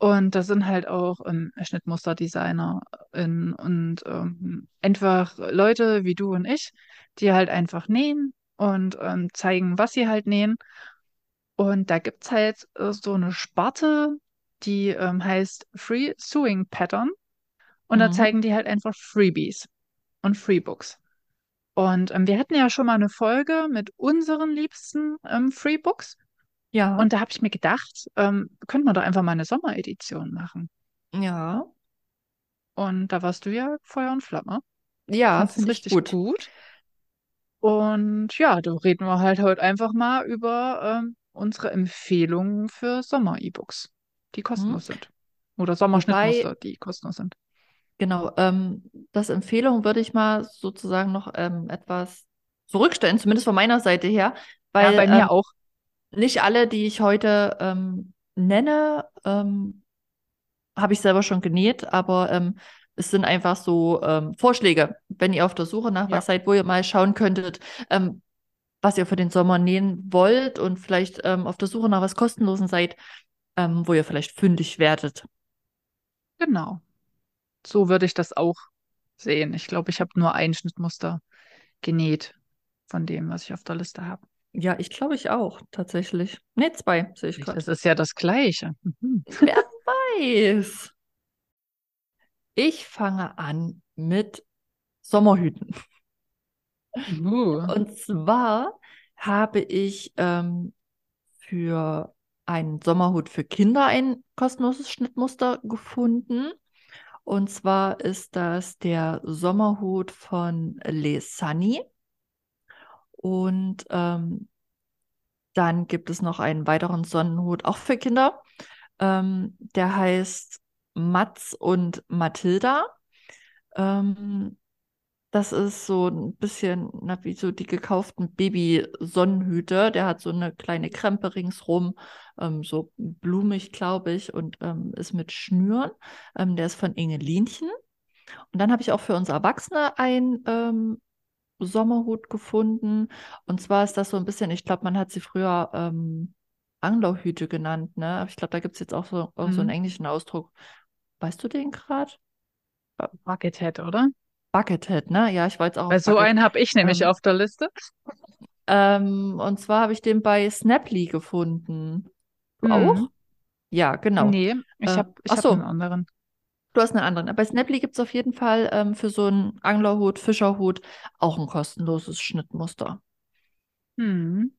Und das sind halt auch ähm, SchnittmusterdesignerInnen und ähm, einfach Leute wie du und ich, die halt einfach nähen und ähm, zeigen, was sie halt nähen. Und da gibt's halt äh, so eine Sparte, die ähm, heißt Free Sewing Pattern. Und da Mhm. zeigen die halt einfach Freebies und Freebooks. Und ähm, wir hatten ja schon mal eine Folge mit unseren liebsten ähm, Freebooks. Ja. Und da habe ich mir gedacht, ähm, könnte man doch einfach mal eine Sommeredition machen. Ja. Und da warst du ja Feuer und Flamme. Ja, finde ich richtig gut. gut. Und ja, da reden wir halt heute einfach mal über ähm, unsere Empfehlungen für Sommer-E-Books, die Mhm. kostenlos sind. Oder Sommerschnittmuster, die kostenlos sind. genau, ähm, das Empfehlung würde ich mal sozusagen noch ähm, etwas zurückstellen, zumindest von meiner Seite her, Ja, weil bei ähm, mir auch. Nicht alle, die ich heute ähm, nenne, ähm, habe ich selber schon genäht, aber ähm, es sind einfach so ähm, Vorschläge, wenn ihr auf der Suche nach Ja, was seid, wo ihr mal schauen könntet, ähm, was ihr für den Sommer nähen wollt und vielleicht ähm, auf der Suche nach was Kostenlosen seid, ähm, wo ihr vielleicht fündig werdet. genau. So würde ich das auch sehen. Ich glaube, ich habe nur ein Schnittmuster genäht von dem, was ich auf der Liste habe. Ja, ich glaube ich auch, tatsächlich. Ne, zwei, sehe ich gerade. ist es ja das Gleiche. Mhm. Wer weiß. Ich fange an mit Sommerhüten. Uh. Und zwar habe ich ähm, für einen Sommerhut für Kinder ein kostenloses Schnittmuster gefunden. Und zwar ist das der Sommerhut von Les Sunny. Und ähm, dann gibt es noch einen weiteren Sonnenhut, auch für Kinder. Ähm, der heißt Mats und Mathilda. Ähm, das ist so ein bisschen, na, wie so die gekauften Baby-Sonnenhüte. Der hat so eine kleine Krempe ringsrum, ähm, so blumig, glaube ich, und ähm, ist mit Schnüren. Ähm, der ist von Ingelinchen. Und dann habe ich auch für uns Erwachsene einen ähm, Sommerhut gefunden. Und zwar ist das so ein bisschen, ich glaube, man hat sie früher ähm, Anglerhüte genannt, ne? Ich glaube, da gibt es jetzt auch so, auch so einen Mhm. englischen Ausdruck. Weißt du den gerade? Buckethead, oder? Buckethead, ne? Ja, ich jetzt auch Weil so Bucket. einen habe ich nämlich Ähm, auf der Liste. ähm, und zwar habe ich den bei Snaply gefunden. Du auch? Mhm. Ja, genau. Nee, ich Äh, habe ich ach hab einen so, anderen. Du hast einen anderen. Bei Snaply gibt es auf jeden Fall ähm, für so einen Anglerhut, Fischerhut auch ein kostenloses Schnittmuster. Mhm.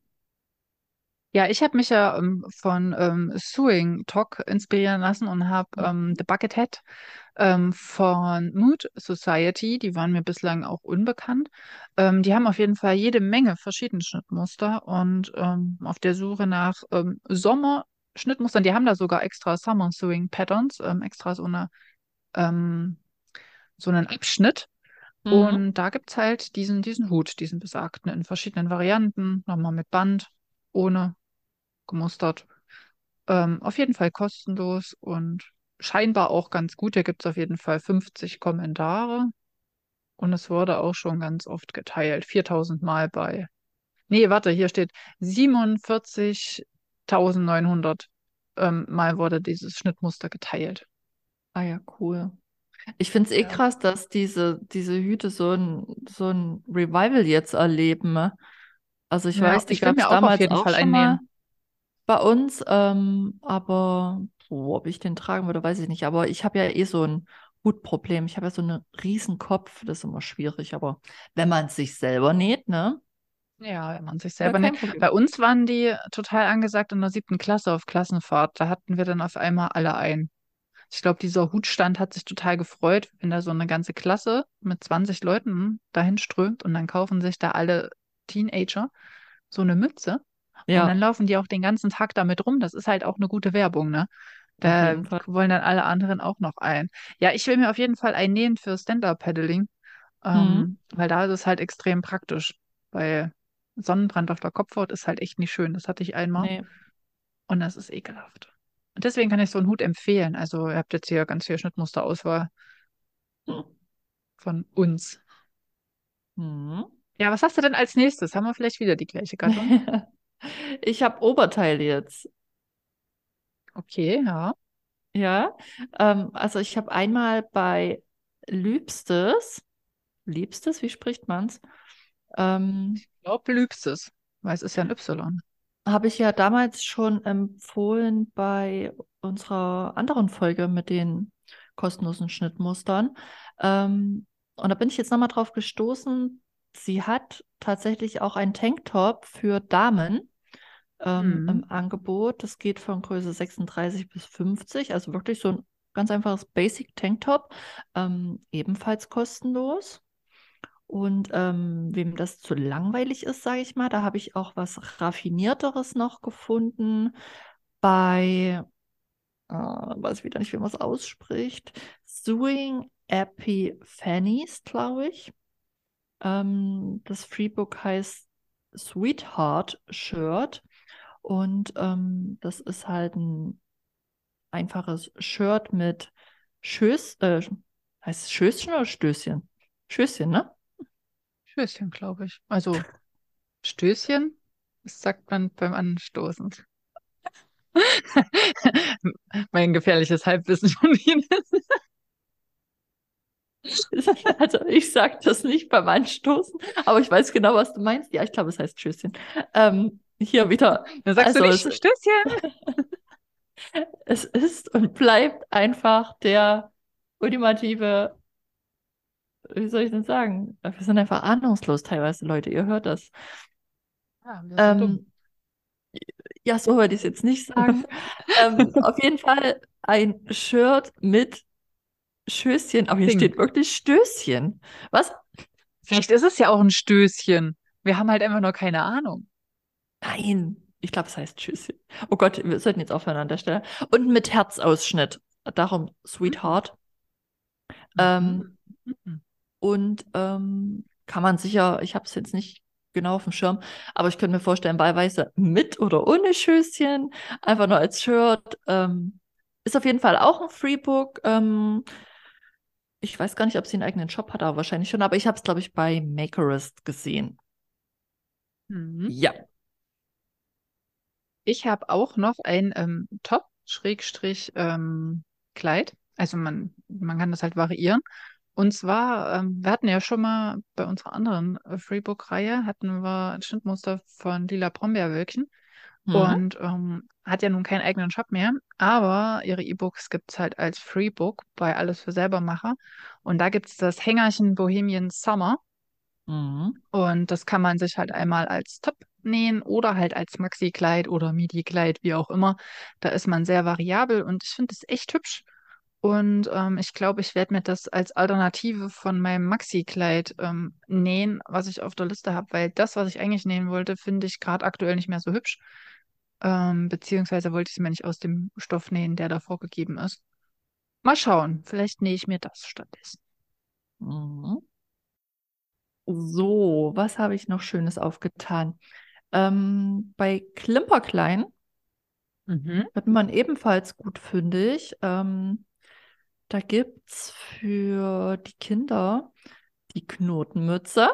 Ja, ich habe mich ja ähm, von ähm, Sewing Talk inspirieren lassen und habe ähm, The Buckethead ähm, von Mood Society, die waren mir bislang auch unbekannt. Ähm, die haben auf jeden Fall jede Menge verschiedene Schnittmuster und ähm, auf der Suche nach ähm, Sommer-Schnittmustern, die haben da sogar extra Summer Sewing Patterns, ähm, extra so eine, ähm, so einen Abschnitt. Mhm. Und da gibt's halt diesen, diesen Hut, diesen besagten, in verschiedenen Varianten, nochmal mit Band, ohne, gemustert. Ähm, auf jeden Fall kostenlos und scheinbar auch ganz gut. Hier gibt's auf jeden Fall 50 Kommentare und es wurde auch schon ganz oft geteilt. 4000 Mal bei. Nee, warte, hier steht 47.900 ähm, Mal wurde dieses Schnittmuster geteilt. Ah ja, cool. Ich finde es eh Ja. krass, dass diese, diese Hüte so ein, so ein Revival jetzt erleben. ne? Also ich Ja, weiß, die gab es auch damals jeden auch Fall schon mal bei uns, ähm, aber oh, ob ich den tragen würde, weiß ich nicht. Aber ich habe ja eh so ein Hutproblem. Ich habe ja so einen riesen Kopf, das ist immer schwierig. Aber wenn man es sich selber näht, ne? Ja, wenn man sich Ja, selber näht. Problem. Bei uns waren die total angesagt in der siebten Klasse auf Klassenfahrt. Da hatten wir dann auf einmal alle ein. Ich glaube, dieser Hutstand hat sich total gefreut, wenn da so eine ganze Klasse mit 20 Leuten dahin strömt und dann kaufen sich da alle Teenager so eine Mütze und dann Ja, laufen die auch den ganzen Tag damit rum. Das ist halt auch eine gute Werbung, ne? Da wollen dann alle anderen auch noch ein. Ja, ich will mir auf jeden Fall einen nähen für Stand-Up-Paddling, Mhm. ähm, weil da ist es halt extrem praktisch, weil Sonnenbrand auf der Kopfhaut ist halt echt nicht schön. Das hatte ich einmal Nee. und das ist ekelhaft. Und deswegen kann ich so einen Hut empfehlen. Also ihr habt jetzt hier ganz viel Schnittmusterauswahl von uns. Mhm. Ja, was hast du denn als nächstes? Haben wir vielleicht wieder die gleiche Gattung? Ich habe Oberteile jetzt. Okay, ja. Ja, ähm, also ich habe einmal bei Liebstes, Liebstes, wie spricht man's? Ähm, Ich glaube, Lübstes, weil es ist ja ein Y. habe ich ja damals schon empfohlen bei unserer anderen Folge mit den kostenlosen Schnittmustern. Ähm, und da bin ich jetzt nochmal drauf gestoßen. Sie hat tatsächlich auch einen Tanktop für Damen ähm, Mhm. im Angebot. Das geht von Größe 36 bis 50, also wirklich so ein ganz einfaches Basic Tanktop, ähm, ebenfalls kostenlos. Und ähm, wem das zu langweilig ist, sage ich mal, da habe ich auch was Raffinierteres noch gefunden bei, äh, weiß wieder nicht, wie man es ausspricht, Sewing Epiphanies, glaube ich. Ähm, das Freebook heißt Sweetheart Shirt und ähm, das ist halt ein einfaches Shirt mit Schöß, äh, heißt Schößchen oder Stößchen? Schößchen, ne? Stößchen, glaube ich. Also Stößchen, das sagt man beim Anstoßen. Mein gefährliches Halbwissen von Ihnen. Also ich sage das nicht beim Anstoßen, aber ich weiß genau, was du meinst. Ja, ich glaube, es heißt Tschüsschen. Ähm, hier wieder. Dann sagst du Also nicht es, Stößchen. es ist und bleibt einfach der ultimative, wie soll ich denn sagen? Wir sind einfach ahnungslos teilweise, Leute. Ihr hört das. Ja, wir sind dumm. Ähm, ja, so würde ich es jetzt nicht sagen. ähm, auf jeden Fall ein Shirt mit Schößchen, aber hier Ding. steht wirklich Stößchen. Was? Vielleicht ist es ja auch ein Stößchen. Wir haben halt einfach nur keine Ahnung. Nein, ich glaube, es heißt Tschüsschen. Oh Gott, wir sollten jetzt aufhören an der Stelle. Und mit Herzausschnitt. Darum Sweetheart. Ähm, Mhm. Und ähm, kann man sicher, ich habe es jetzt nicht genau auf dem Schirm, aber ich könnte mir vorstellen, wahlweise mit oder ohne Schößchen, einfach nur als Shirt. Ähm, ist auf jeden Fall auch ein Freebook. Ähm, ich weiß gar nicht, ob sie einen eigenen Shop hat, aber wahrscheinlich schon. Aber ich habe es, glaube ich, bei Makerist gesehen. Mhm. Ja. Ich habe auch noch ein ähm, Top, Schrägstrich, ähm, Kleid. Also man, man kann das halt variieren. Und zwar, ähm, wir hatten ja schon mal bei unserer anderen äh, Freebook-Reihe, hatten wir ein Schnittmuster von Lila Brombeerwölkchen. Mhm. Und ähm, hat ja nun keinen eigenen Shop mehr, aber ihre E-Books gibt es halt als Freebook bei Alles für Selbermacher. Und da gibt es das Hängerchen Bohemian Summer. Mhm. Und das kann man sich halt einmal als Top nähen oder halt als Maxi-Kleid oder Midi-Kleid, wie auch immer. Da ist man sehr variabel und ich finde es echt hübsch. Und ähm, ich glaube, ich werde mir das als Alternative von meinem Maxi-Kleid ähm, nähen, was ich auf der Liste habe, weil das, was ich eigentlich nähen wollte, finde ich gerade aktuell nicht mehr so hübsch. Ähm, beziehungsweise wollte ich es mir nicht aus dem Stoff nähen, der da vorgegeben ist. Mal schauen, vielleicht nähe ich mir das stattdessen. Mhm. So, was habe ich noch Schönes aufgetan? Ähm, bei Klimperklein Mhm. wird man ebenfalls gut fündig. Ähm, da gibt es für die Kinder die Knotenmütze.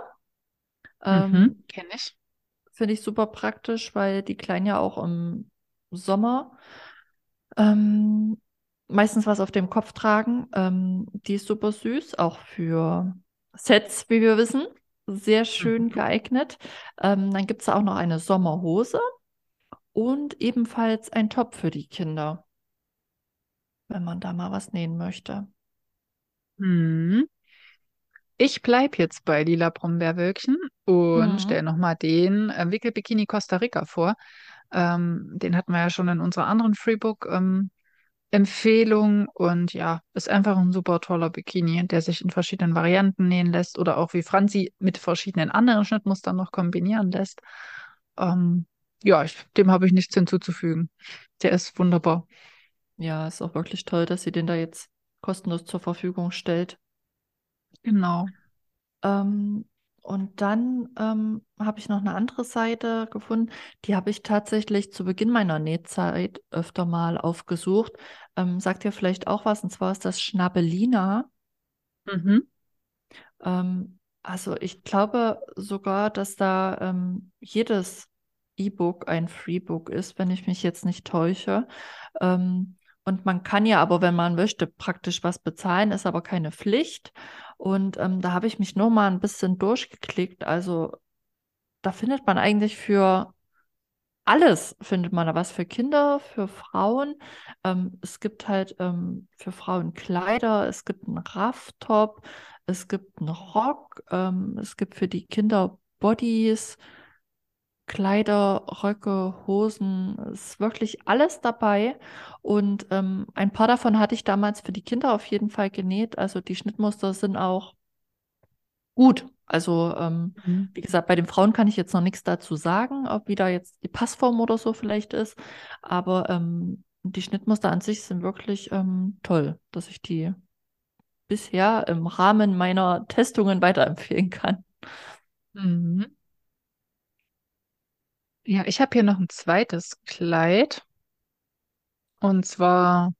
Ähm, Mhm. Kenne ich. Finde ich super praktisch, weil die Kleinen ja auch im Sommer Ähm, meistens was auf dem Kopf tragen. Ähm, die ist super süß, auch für Sets, wie wir wissen. Sehr schön Mhm. geeignet. Ähm, dann gibt es auch noch eine Sommerhose und ebenfalls ein Top für die Kinder, wenn man da mal was nähen möchte. Mhm. Ich bleibe jetzt bei Lila Brombeerwölkchen und Mhm. stelle nochmal den äh, Wickelbikini Costa Rica vor. Ähm, den hatten wir ja schon in unserer anderen Freebook ähm, Empfehlung und ja, ist einfach ein super toller Bikini, der sich in verschiedenen Varianten nähen lässt oder auch wie Franzi mit verschiedenen anderen Schnittmustern noch kombinieren lässt. Ähm, ja, ich, dem habe ich nichts hinzuzufügen. Der ist wunderbar. Ja, ist auch wirklich toll, dass sie den da jetzt kostenlos zur Verfügung stellt. Genau. Ähm, und dann ähm, habe ich noch eine andere Seite gefunden, die habe ich tatsächlich zu Beginn meiner Nähzeit öfter mal aufgesucht. Ähm, sagt ihr vielleicht auch was, und zwar ist das Schnabelina. Mhm. Ähm, also ich glaube sogar, dass da ähm, jedes E-Book ein Freebook ist, wenn ich mich jetzt nicht täusche. Ähm, und man kann ja aber, wenn man möchte, praktisch was bezahlen, ist aber keine Pflicht. Und ähm, da habe ich mich nur mal ein bisschen durchgeklickt. Also da findet man eigentlich für alles findet man da was für Kinder, für Frauen. Ähm, es gibt halt ähm, für Frauen Kleider, es gibt einen Rafftop, es gibt einen Rock, ähm, es gibt für die Kinder Bodies, Kleider, Röcke, Hosen, es ist wirklich alles dabei. Und ähm, ein paar davon hatte ich damals für die Kinder auf jeden Fall genäht. Also die Schnittmuster sind auch gut. Also, ähm, Mhm. wie gesagt, bei den Frauen kann ich jetzt noch nichts dazu sagen, ob wie da jetzt die Passform oder so vielleicht ist. Aber ähm, die Schnittmuster an sich sind wirklich ähm, toll, dass ich die bisher im Rahmen meiner Testungen weiterempfehlen kann. Mhm. Ja, ich habe hier noch ein zweites Kleid und zwar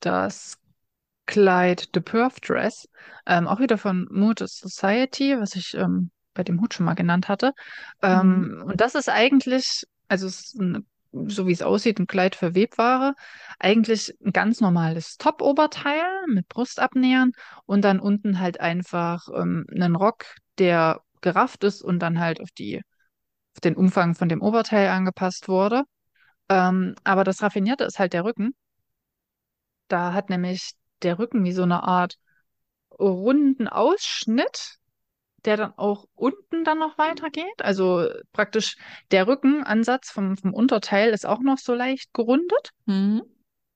das Kleid The Perf Dress, ähm, auch wieder von Mood Society, was ich ähm, bei dem Hut schon mal genannt hatte. Mhm. Ähm, und das ist eigentlich, also es ist ein, so wie es aussieht, ein Kleid für Webware. Eigentlich ein ganz normales Top-Oberteil mit Brustabnähern und dann unten halt einfach ähm, einen Rock, der gerafft ist und dann halt auf die, den Umfang von dem Oberteil angepasst wurde. Ähm, aber das Raffinierte ist halt der Rücken. Da hat nämlich der Rücken wie so eine Art runden Ausschnitt, der dann auch unten dann noch weitergeht. Also praktisch der Rückenansatz vom, vom Unterteil ist auch noch so leicht gerundet. Mhm.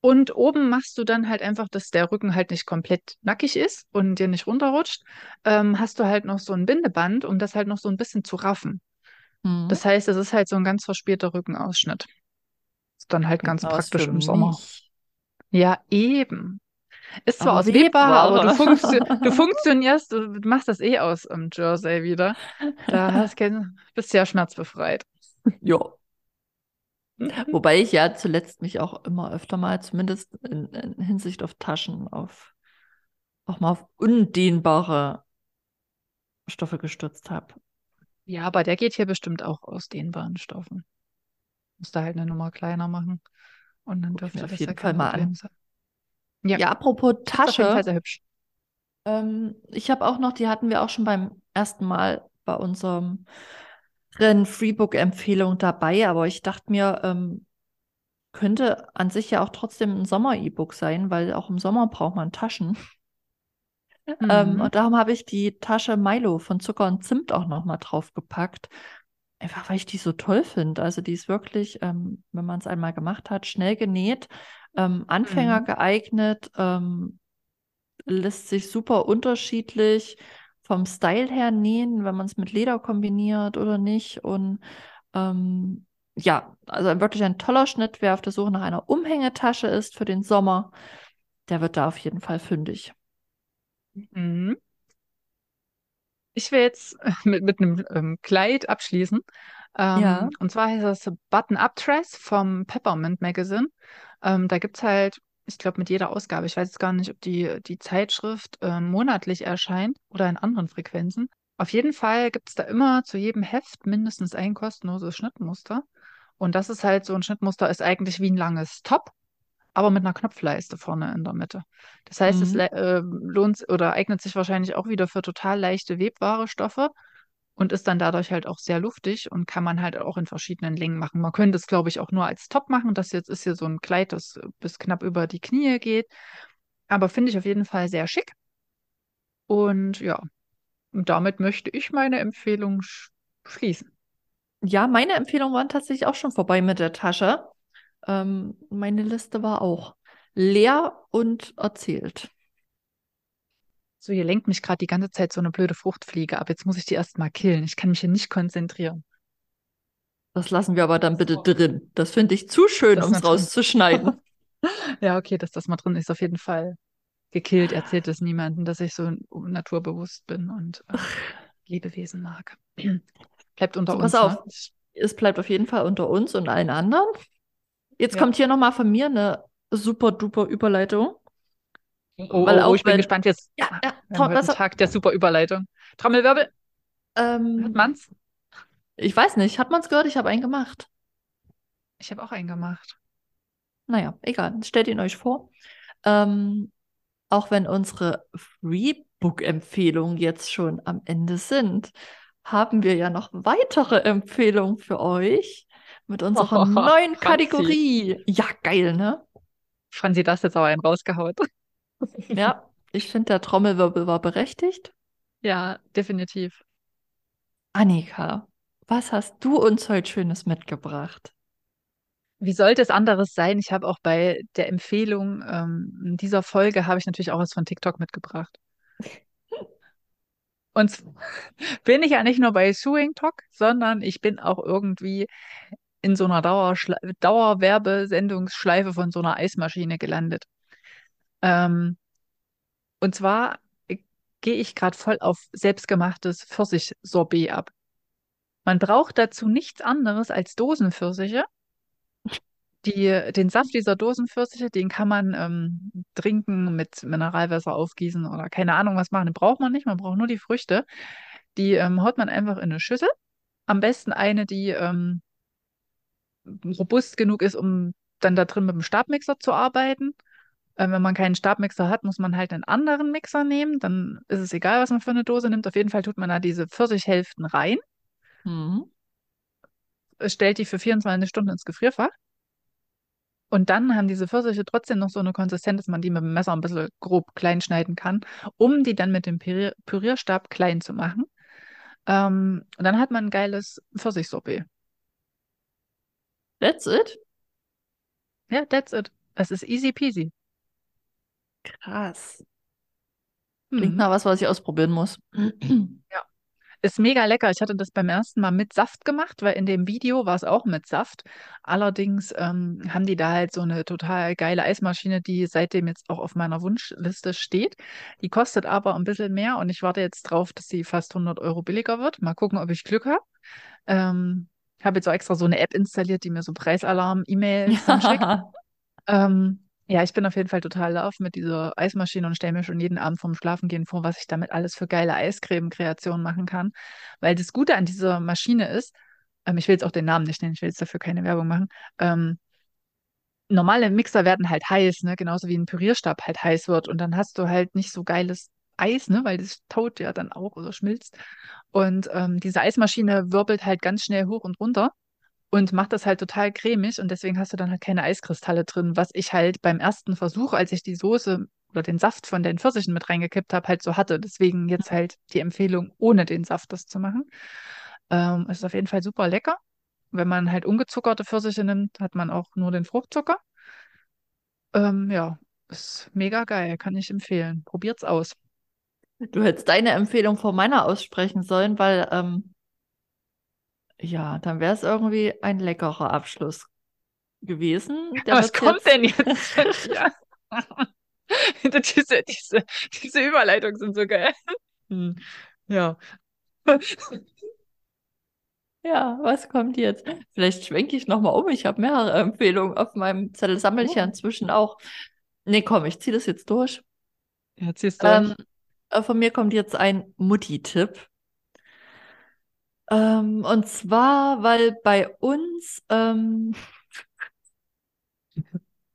Und oben machst du dann halt einfach, dass der Rücken halt nicht komplett nackig ist und dir nicht runterrutscht. Ähm, hast du halt noch so ein Bindeband, um das halt noch so ein bisschen zu raffen. Mhm. Das heißt, es ist halt so ein ganz verspielter Rückenausschnitt. Ist dann halt ganz praktisch im Sommer. Ja, eben. Ist zwar Aber aus Webware, aber du, funktio du funktionierst, du machst das eh aus im Jersey wieder. Da hast, kein- bist du ja schmerzbefreit. Ja. Wobei ich ja zuletzt mich auch immer öfter mal, zumindest in, in Hinsicht auf Taschen, auf auch mal auf undehnbare Stoffe gestürzt habe. Ja, aber der geht hier bestimmt auch aus dehnbaren Stoffen. Musst du halt eine Nummer kleiner machen. Und dann mir dürfte auf das jeden Fall mal an. sein. Ja, Ja, apropos ist auf jeden Fall Tasche, sehr hübsch. ähm, ich habe auch noch, die hatten wir auch schon beim ersten Mal bei unserem Freebook-Empfehlung dabei, aber ich dachte mir, ähm, könnte an sich ja auch trotzdem ein Sommer-E-Book sein, weil auch im Sommer braucht man Taschen. Ähm, Mhm. und darum habe ich die Tasche Milo von Zucker und Zimt auch nochmal draufgepackt. Einfach weil ich die so toll finde. Also die ist wirklich, ähm, wenn man es einmal gemacht hat, schnell genäht, ähm, Anfänger Mhm. geeignet, ähm, lässt sich super unterschiedlich vom Style her nähen, wenn man es mit Leder kombiniert oder nicht. Und ähm, ja, also wirklich ein toller Schnitt. Wer auf der Suche nach einer Umhängetasche ist für den Sommer, der wird da auf jeden Fall fündig. Mhm. Ich will jetzt mit, mit einem ähm, Kleid abschließen. Ähm, Ja. und zwar heißt das Button-Up Dress vom Peppermint Magazine. Ähm, da gibt es halt, ich glaube, mit jeder Ausgabe, ich weiß jetzt gar nicht, ob die, die Zeitschrift ähm, monatlich erscheint oder in anderen Frequenzen. Auf jeden Fall gibt es da immer zu jedem Heft mindestens ein kostenloses Schnittmuster. Und das ist halt so ein Schnittmuster, ist eigentlich wie ein langes Top. Aber mit einer Knopfleiste vorne in der Mitte. Das heißt, es Mhm. le- äh, lohnt oder eignet sich wahrscheinlich auch wieder für total leichte webware Stoffe und ist dann dadurch halt auch sehr luftig und kann man halt auch in verschiedenen Längen machen. Man könnte es, glaube ich, auch nur als Top machen. Das jetzt ist hier so ein Kleid, das bis knapp über die Knie geht. Aber finde ich auf jeden Fall sehr schick. Und ja, damit möchte ich meine Empfehlung sch schließen. Ja, meine Empfehlungen waren tatsächlich auch schon vorbei mit der Tasche. Ähm, meine Liste war auch leer und erzählt. So, hier lenkt mich gerade die ganze Zeit so eine blöde Fruchtfliege ab. Jetzt muss ich die erst mal killen. Ich kann mich hier nicht konzentrieren. Das lassen wir aber dann bitte drin. Das finde ich zu schön, um es rauszuschneiden. Ja, okay, dass das mal drin ist, auf jeden Fall gekillt. Erzählt es niemandem, dass ich so naturbewusst bin und äh, Lebewesen mag. Bleibt unter So, pass uns, ne? auf. Ich, Es bleibt auf jeden Fall unter uns und allen anderen. Jetzt ja. kommt hier nochmal von mir eine super duper Überleitung. Oh, Weil oh, auch ich bin wenn, gespannt jetzt. ja, Ah, ja, einen das, Tag der super Überleitung. Trommelwirbel, ähm, man's? ich weiß nicht, hat man es gehört? Ich habe einen gemacht. Ich habe auch einen gemacht. Naja, egal, stellt ihn euch vor. Ähm, auch wenn unsere Freebook-Empfehlungen jetzt schon am Ende sind, haben wir ja noch weitere Empfehlungen für euch mit unserer neuen Franzi. Kategorie. Ja, geil, ne? Franzi, das jetzt aber einen rausgehauen. Ja, ich finde, der Trommelwirbel war berechtigt. Ja, definitiv. Annika, was hast du uns heute Schönes mitgebracht? Wie sollte es anderes sein? Ich habe auch bei der Empfehlung ähm, dieser Folge habe ich natürlich auch was von TikTok mitgebracht. Und bin ich ja nicht nur bei Suing Talk, sondern ich bin auch irgendwie in so einer Dauerschle Dauerwerbesendungsschleife von so einer Eismaschine gelandet. Ähm, und zwar äh, gehe ich gerade voll auf selbstgemachtes Pfirsich-Sorbet ab. Man braucht dazu nichts anderes als Dosenpfirsiche. Die, den Saft dieser Dosenpfirsiche, den kann man ähm, trinken, mit Mineralwasser aufgießen oder keine Ahnung was machen. Den braucht man nicht, man braucht nur die Früchte. Die ähm, haut man einfach in eine Schüssel. Am besten eine, die ähm, robust genug ist, um dann da drin mit dem Stabmixer zu arbeiten. Ähm, wenn man keinen Stabmixer hat, muss man halt einen anderen Mixer nehmen. Dann ist es egal, was man für eine Dose nimmt. Auf jeden Fall tut man da diese Pfirsichhälften rein, Hm. stellt die für 24 Stunden ins Gefrierfach. Und dann haben diese Pfirsiche trotzdem noch so eine Konsistenz, dass man die mit dem Messer ein bisschen grob klein schneiden kann, um die dann mit dem Pürier Pürierstab klein zu machen. Ähm, und dann hat man ein geiles Pfirsichsorbet. That's it? Ja, that's it. Es ist easy peasy. Krass. Klingt Mhm. nach was, was ich ausprobieren muss. Ja. Ist mega lecker. Ich hatte das beim ersten Mal mit Saft gemacht, weil in dem Video war es auch mit Saft. Allerdings ähm, haben die da halt so eine total geile Eismaschine, die seitdem jetzt auch auf meiner Wunschliste steht. Die kostet aber ein bisschen mehr und ich warte jetzt drauf, dass sie fast 100 Euro billiger wird. Mal gucken, ob ich Glück habe. Ähm, habe jetzt auch extra so eine App installiert, die mir so Preisalarm-E-Mails dann schickt. Ähm, ja, ich bin auf jeden Fall total auf mit dieser Eismaschine und stelle mir schon jeden Abend vorm Schlafengehen vor, was ich damit alles für geile Eiscreme-Kreationen machen kann. Weil das Gute an dieser Maschine ist, ähm, ich will jetzt auch den Namen nicht nennen, ich will jetzt dafür keine Werbung machen. Ähm, normale Mixer werden halt heiß, ne? Genauso wie ein Pürierstab halt heiß wird. Und dann hast du halt nicht so geiles Eis, ne? Weil das taut ja dann auch oder schmilzt. Und ähm, diese Eismaschine wirbelt halt ganz schnell hoch und runter und macht das halt total cremig und deswegen hast du dann halt keine Eiskristalle drin, was ich halt beim ersten Versuch, als ich die Soße oder den Saft von den Pfirsichen mit reingekippt habe, halt so hatte. Deswegen jetzt halt die Empfehlung, ohne den Saft das zu machen. Ähm, ist auf jeden Fall super lecker. Wenn man halt ungezuckerte Pfirsiche nimmt, hat man auch nur den Fruchtzucker. Ähm, ja, ist mega geil, kann ich empfehlen. Probiert's aus. Du hättest deine Empfehlung vor meiner aussprechen sollen, weil, ähm, ja, dann wäre es irgendwie ein leckerer Abschluss gewesen. Was kommt jetzt. denn jetzt? Ja. diese, diese, diese Überleitungen sind so geil. Hm. Ja. Ja, was kommt jetzt? Vielleicht schwenke ich nochmal um. Ich habe mehrere Empfehlungen auf meinem Zettel, sammle ich ja Oh. inzwischen auch. Nee, komm, ich ziehe das jetzt durch. Ja, ziehst durch. Ähm, äh, von mir kommt jetzt ein Mutti-Tipp. Ähm, und zwar, weil bei uns ähm,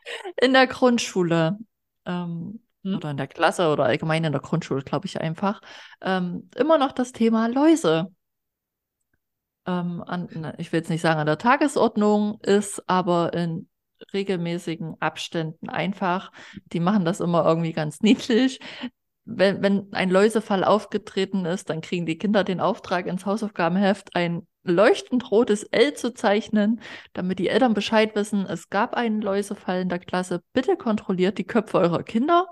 in der Grundschule ähm, Hm? oder in der Klasse oder allgemein in der Grundschule, glaube ich einfach, ähm, immer noch das Thema Läuse. Ähm, an, ich will jetzt nicht sagen an der Tagesordnung ist, aber in regelmäßigen Abständen einfach. Die machen das immer irgendwie ganz niedlich. Wenn, wenn ein Läusefall aufgetreten ist, dann kriegen die Kinder den Auftrag ins Hausaufgabenheft, ein leuchtend rotes L zu zeichnen, damit die Eltern Bescheid wissen, es gab einen Läusefall in der Klasse. Bitte kontrolliert die Köpfe eurer Kinder.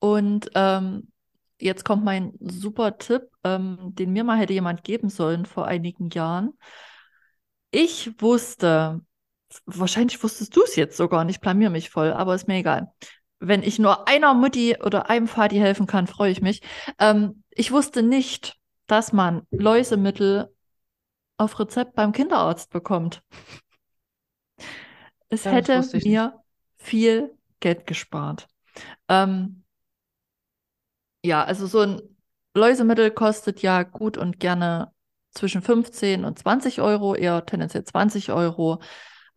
Und ähm, jetzt kommt mein super Tipp, ähm, den mir mal hätte jemand geben sollen vor einigen Jahren. Ich wusste, wahrscheinlich wusstest du es jetzt sogar nicht, blamier mich voll, aber ist mir egal. Wenn ich nur einer Mutti oder einem Vati helfen kann, freue ich mich. Ähm, ich wusste nicht, dass man Läusemittel auf Rezept beim Kinderarzt bekommt. Es Ja, hätte mir viel Geld gespart. Ähm, ja, also so ein Läusemittel kostet ja gut und gerne zwischen 15 und 20 Euro, eher tendenziell 20 Euro.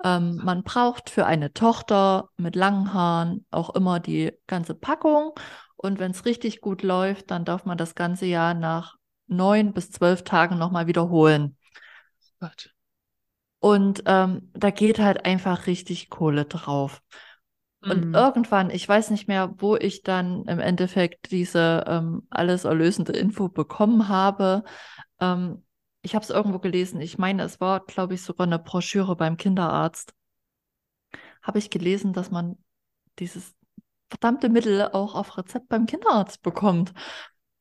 Ähm, man braucht für eine Tochter mit langen Haaren auch immer die ganze Packung. Und wenn es richtig gut läuft, dann darf man das ganze Jahr nach neun bis zwölf Tagen nochmal wiederholen. Gott. Und ähm, da geht halt einfach richtig Kohle drauf. Und Mhm. irgendwann, ich weiß nicht mehr, wo ich dann im Endeffekt diese ähm, alles erlösende Info bekommen habe. Ähm, ich habe es irgendwo gelesen. Ich meine, es war, glaube ich, sogar eine Broschüre beim Kinderarzt. Habe ich gelesen, dass man dieses verdammte Mittel auch auf Rezept beim Kinderarzt bekommt.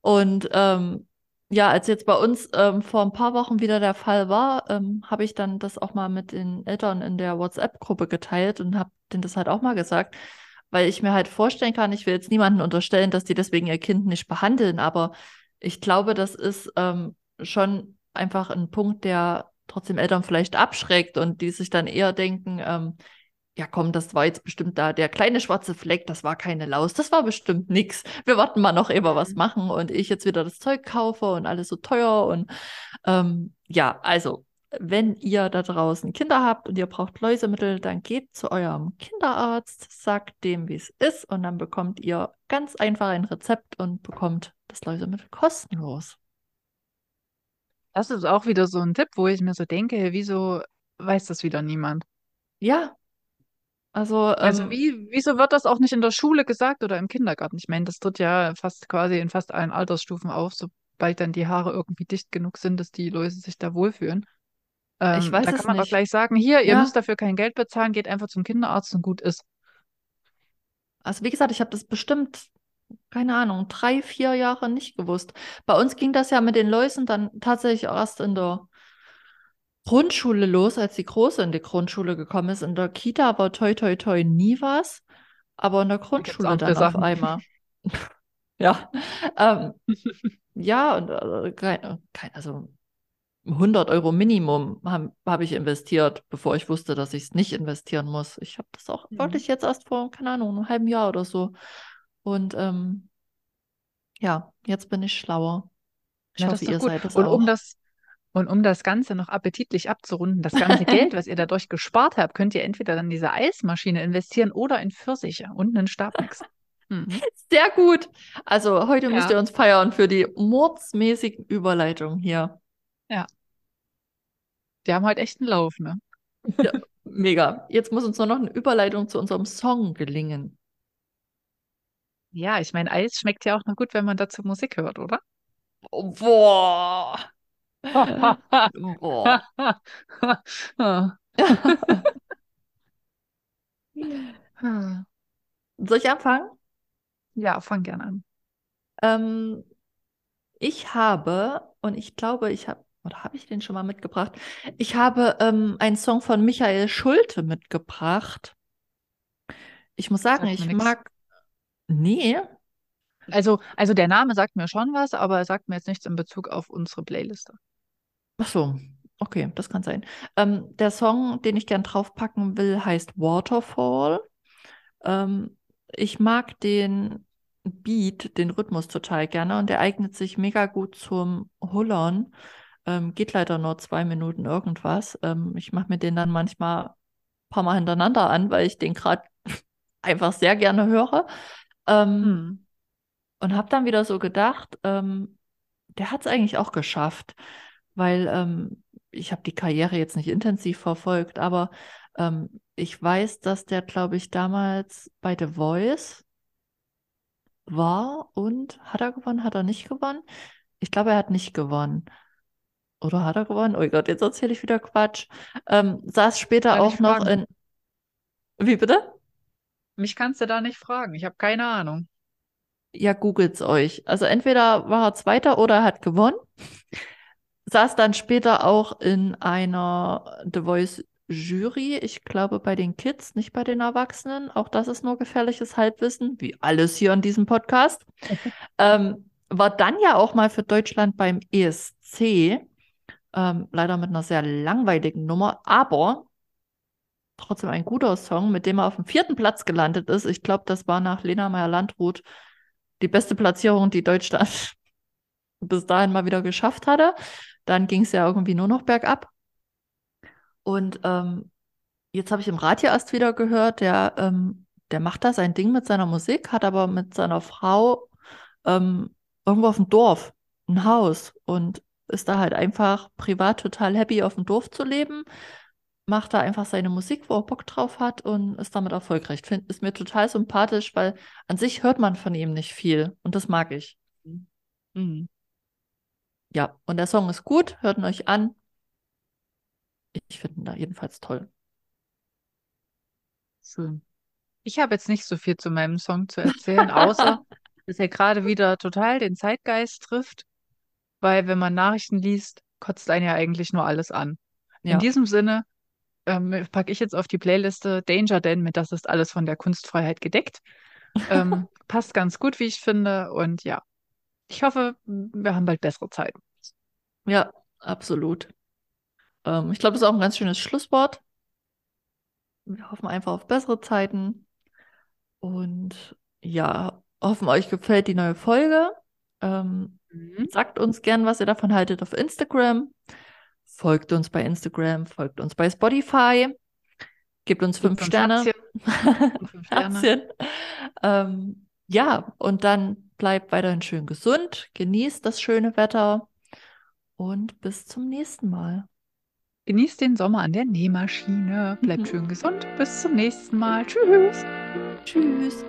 Und ähm, ja, als jetzt bei uns ähm, vor ein paar Wochen wieder der Fall war, ähm, habe ich dann das auch mal mit den Eltern in der WhatsApp-Gruppe geteilt und habe denen das halt auch mal gesagt, weil ich mir halt vorstellen kann, ich will jetzt niemanden unterstellen, dass die deswegen ihr Kind nicht behandeln, aber ich glaube, das ist ähm, schon einfach ein Punkt, der trotzdem Eltern vielleicht abschreckt und die sich dann eher denken, ähm, ja komm, das war jetzt bestimmt da der kleine schwarze Fleck, das war keine Laus, das war bestimmt nix. Wir warten mal noch, ehe wir was Mhm. machen und ich jetzt wieder das Zeug kaufe und alles so teuer und ähm, ja, also wenn ihr da draußen Kinder habt und ihr braucht Läusemittel, dann geht zu eurem Kinderarzt, sagt dem, wie es ist und dann bekommt ihr ganz einfach ein Rezept und bekommt das Läusemittel kostenlos. Das ist auch wieder so ein Tipp, wo ich mir so denke, wieso weiß das wieder niemand? Ja, also Also ähm, wie, wieso wird das auch nicht in der Schule gesagt oder im Kindergarten? Ich meine, das tritt ja fast quasi in fast allen Altersstufen auf, sobald dann die Haare irgendwie dicht genug sind, dass die Läuse sich da wohlfühlen. ich Ähm, weiß da es kann man doch nicht. gleich sagen, hier, ihr müsst Ja, dafür kein Geld bezahlen, geht einfach zum Kinderarzt und gut ist. also wie gesagt, ich habe das bestimmt, keine Ahnung, drei, vier Jahre nicht gewusst. Bei uns ging das ja mit den Läusen dann tatsächlich erst in der Grundschule los, als die Große in die Grundschule gekommen ist. In der Kita war toi toi toi nie was, aber in der Grundschule dann auf Sachen. einmal. Ja, ähm, ja, und äh, kein, kein, also 100 Euro Minimum habe hab ich investiert, bevor ich wusste, dass ich es nicht investieren muss. Ich habe das auch Mhm. wirklich jetzt erst vor, keine Ahnung, einem halben Jahr oder so. Und ähm, ja, jetzt bin ich schlauer. Ich das hoffe, ihr gut. seid es Und um auch. das, und um das Ganze noch appetitlich abzurunden, das ganze Geld, was ihr dadurch gespart habt, könnt ihr entweder in diese Eismaschine investieren oder in Pfirsiche und einen Stabmix. Mhm. Sehr gut. Also heute müsst Ja, ihr uns feiern für die mordsmäßigen Überleitungen hier. ja. Die haben halt echt einen Lauf, ne? Ja, mega. Jetzt muss uns nur noch eine Überleitung zu unserem Song gelingen. Ja, ich meine, Eis schmeckt ja auch noch gut, wenn man dazu Musik hört, oder? Boah. Boah. Soll ich anfangen? Ja, fang gern an. Ähm, ich habe, und ich glaube, ich habe, oder habe ich den schon mal mitgebracht? Ich habe ähm, einen Song von Michael Schulte mitgebracht. Ich muss sagen, ich nix. mag. Nee. Also, also der Name sagt mir schon was, aber er sagt mir jetzt nichts in Bezug auf unsere Playliste. Ach so. Okay, das kann sein. Ähm, der Song, den ich gern draufpacken will, heißt Waterfall. Ähm, ich mag den Beat, den Rhythmus total gerne und der eignet sich mega gut zum Hullern. Ähm, geht leider nur zwei Minuten irgendwas. Ähm, ich mache mir den dann manchmal paar Mal hintereinander an, weil ich den gerade einfach sehr gerne höre. Ähm, Hm. Und habe dann wieder so gedacht, ähm, der hat es eigentlich auch geschafft, weil ähm, ich habe die Karriere jetzt nicht intensiv verfolgt, aber ähm, ich weiß, dass der, glaube ich, damals bei The Voice war und hat er gewonnen, hat er nicht gewonnen? Ich glaube, er hat nicht gewonnen. Oder hat er gewonnen? Oh Gott, jetzt erzähle ich wieder Quatsch. Ähm, saß später auch noch in. Wie bitte? Mich kannst du da nicht fragen. Ich habe keine Ahnung. Ja, googelt's euch. Also entweder war er Zweiter oder er hat gewonnen. Saß dann später auch in einer The Voice Jury, ich glaube bei den Kids, nicht bei den Erwachsenen. Auch das ist nur gefährliches Halbwissen, wie alles hier in diesem Podcast. Ähm, war dann ja auch mal für Deutschland beim ESC, ähm, leider mit einer sehr langweiligen Nummer, aber trotzdem ein guter Song, mit dem er auf dem vierten Platz gelandet ist. Ich glaube, das war nach Lena Meyer-Landrut die beste Platzierung, die Deutschland bis dahin mal wieder geschafft hatte. Dann ging es ja irgendwie nur noch bergab. Und ähm, jetzt habe ich im Radio erst wieder gehört, der, ähm, der macht da sein Ding mit seiner Musik, hat aber mit seiner Frau ähm, irgendwo auf dem Dorf ein Haus und ist da halt einfach privat total happy, auf dem Dorf zu leben. Macht da einfach seine Musik, wo er Bock drauf hat und ist damit erfolgreich. Find, ist mir total sympathisch, weil an sich hört man von ihm nicht viel und das mag ich. Mhm. Ja, und der Song ist gut, hört ihn euch an. Ich finde ihn da jedenfalls toll. Schön. Ich habe jetzt nicht so viel zu meinem Song zu erzählen, außer dass er gerade wieder total den Zeitgeist trifft, weil wenn man Nachrichten liest, kotzt einen ja eigentlich nur alles an. In Ja, diesem Sinne ähm, packe ich jetzt auf die Playliste Danger Dan mit Das ist alles von der Kunstfreiheit gedeckt. Ähm, passt ganz gut, wie ich finde. Und ja, ich hoffe, wir haben bald bessere Zeiten. ja, absolut. Ähm, ich glaube, das ist auch ein ganz schönes Schlusswort. Wir hoffen einfach auf bessere Zeiten und ja, hoffen euch gefällt die neue Folge. Ähm, Mhm. sagt uns gern, was ihr davon haltet auf Instagram. Folgt uns bei Instagram, folgt uns bei Spotify. Gebt uns Gebt fünf uns Sterne. Fünf Sterne. Ähm, ja, und dann bleibt weiterhin schön gesund, genießt das schöne Wetter und bis zum nächsten Mal. Genießt den Sommer an der Nähmaschine. Bleibt schön gesund. Bis zum nächsten Mal. Tschüss. Tschüss.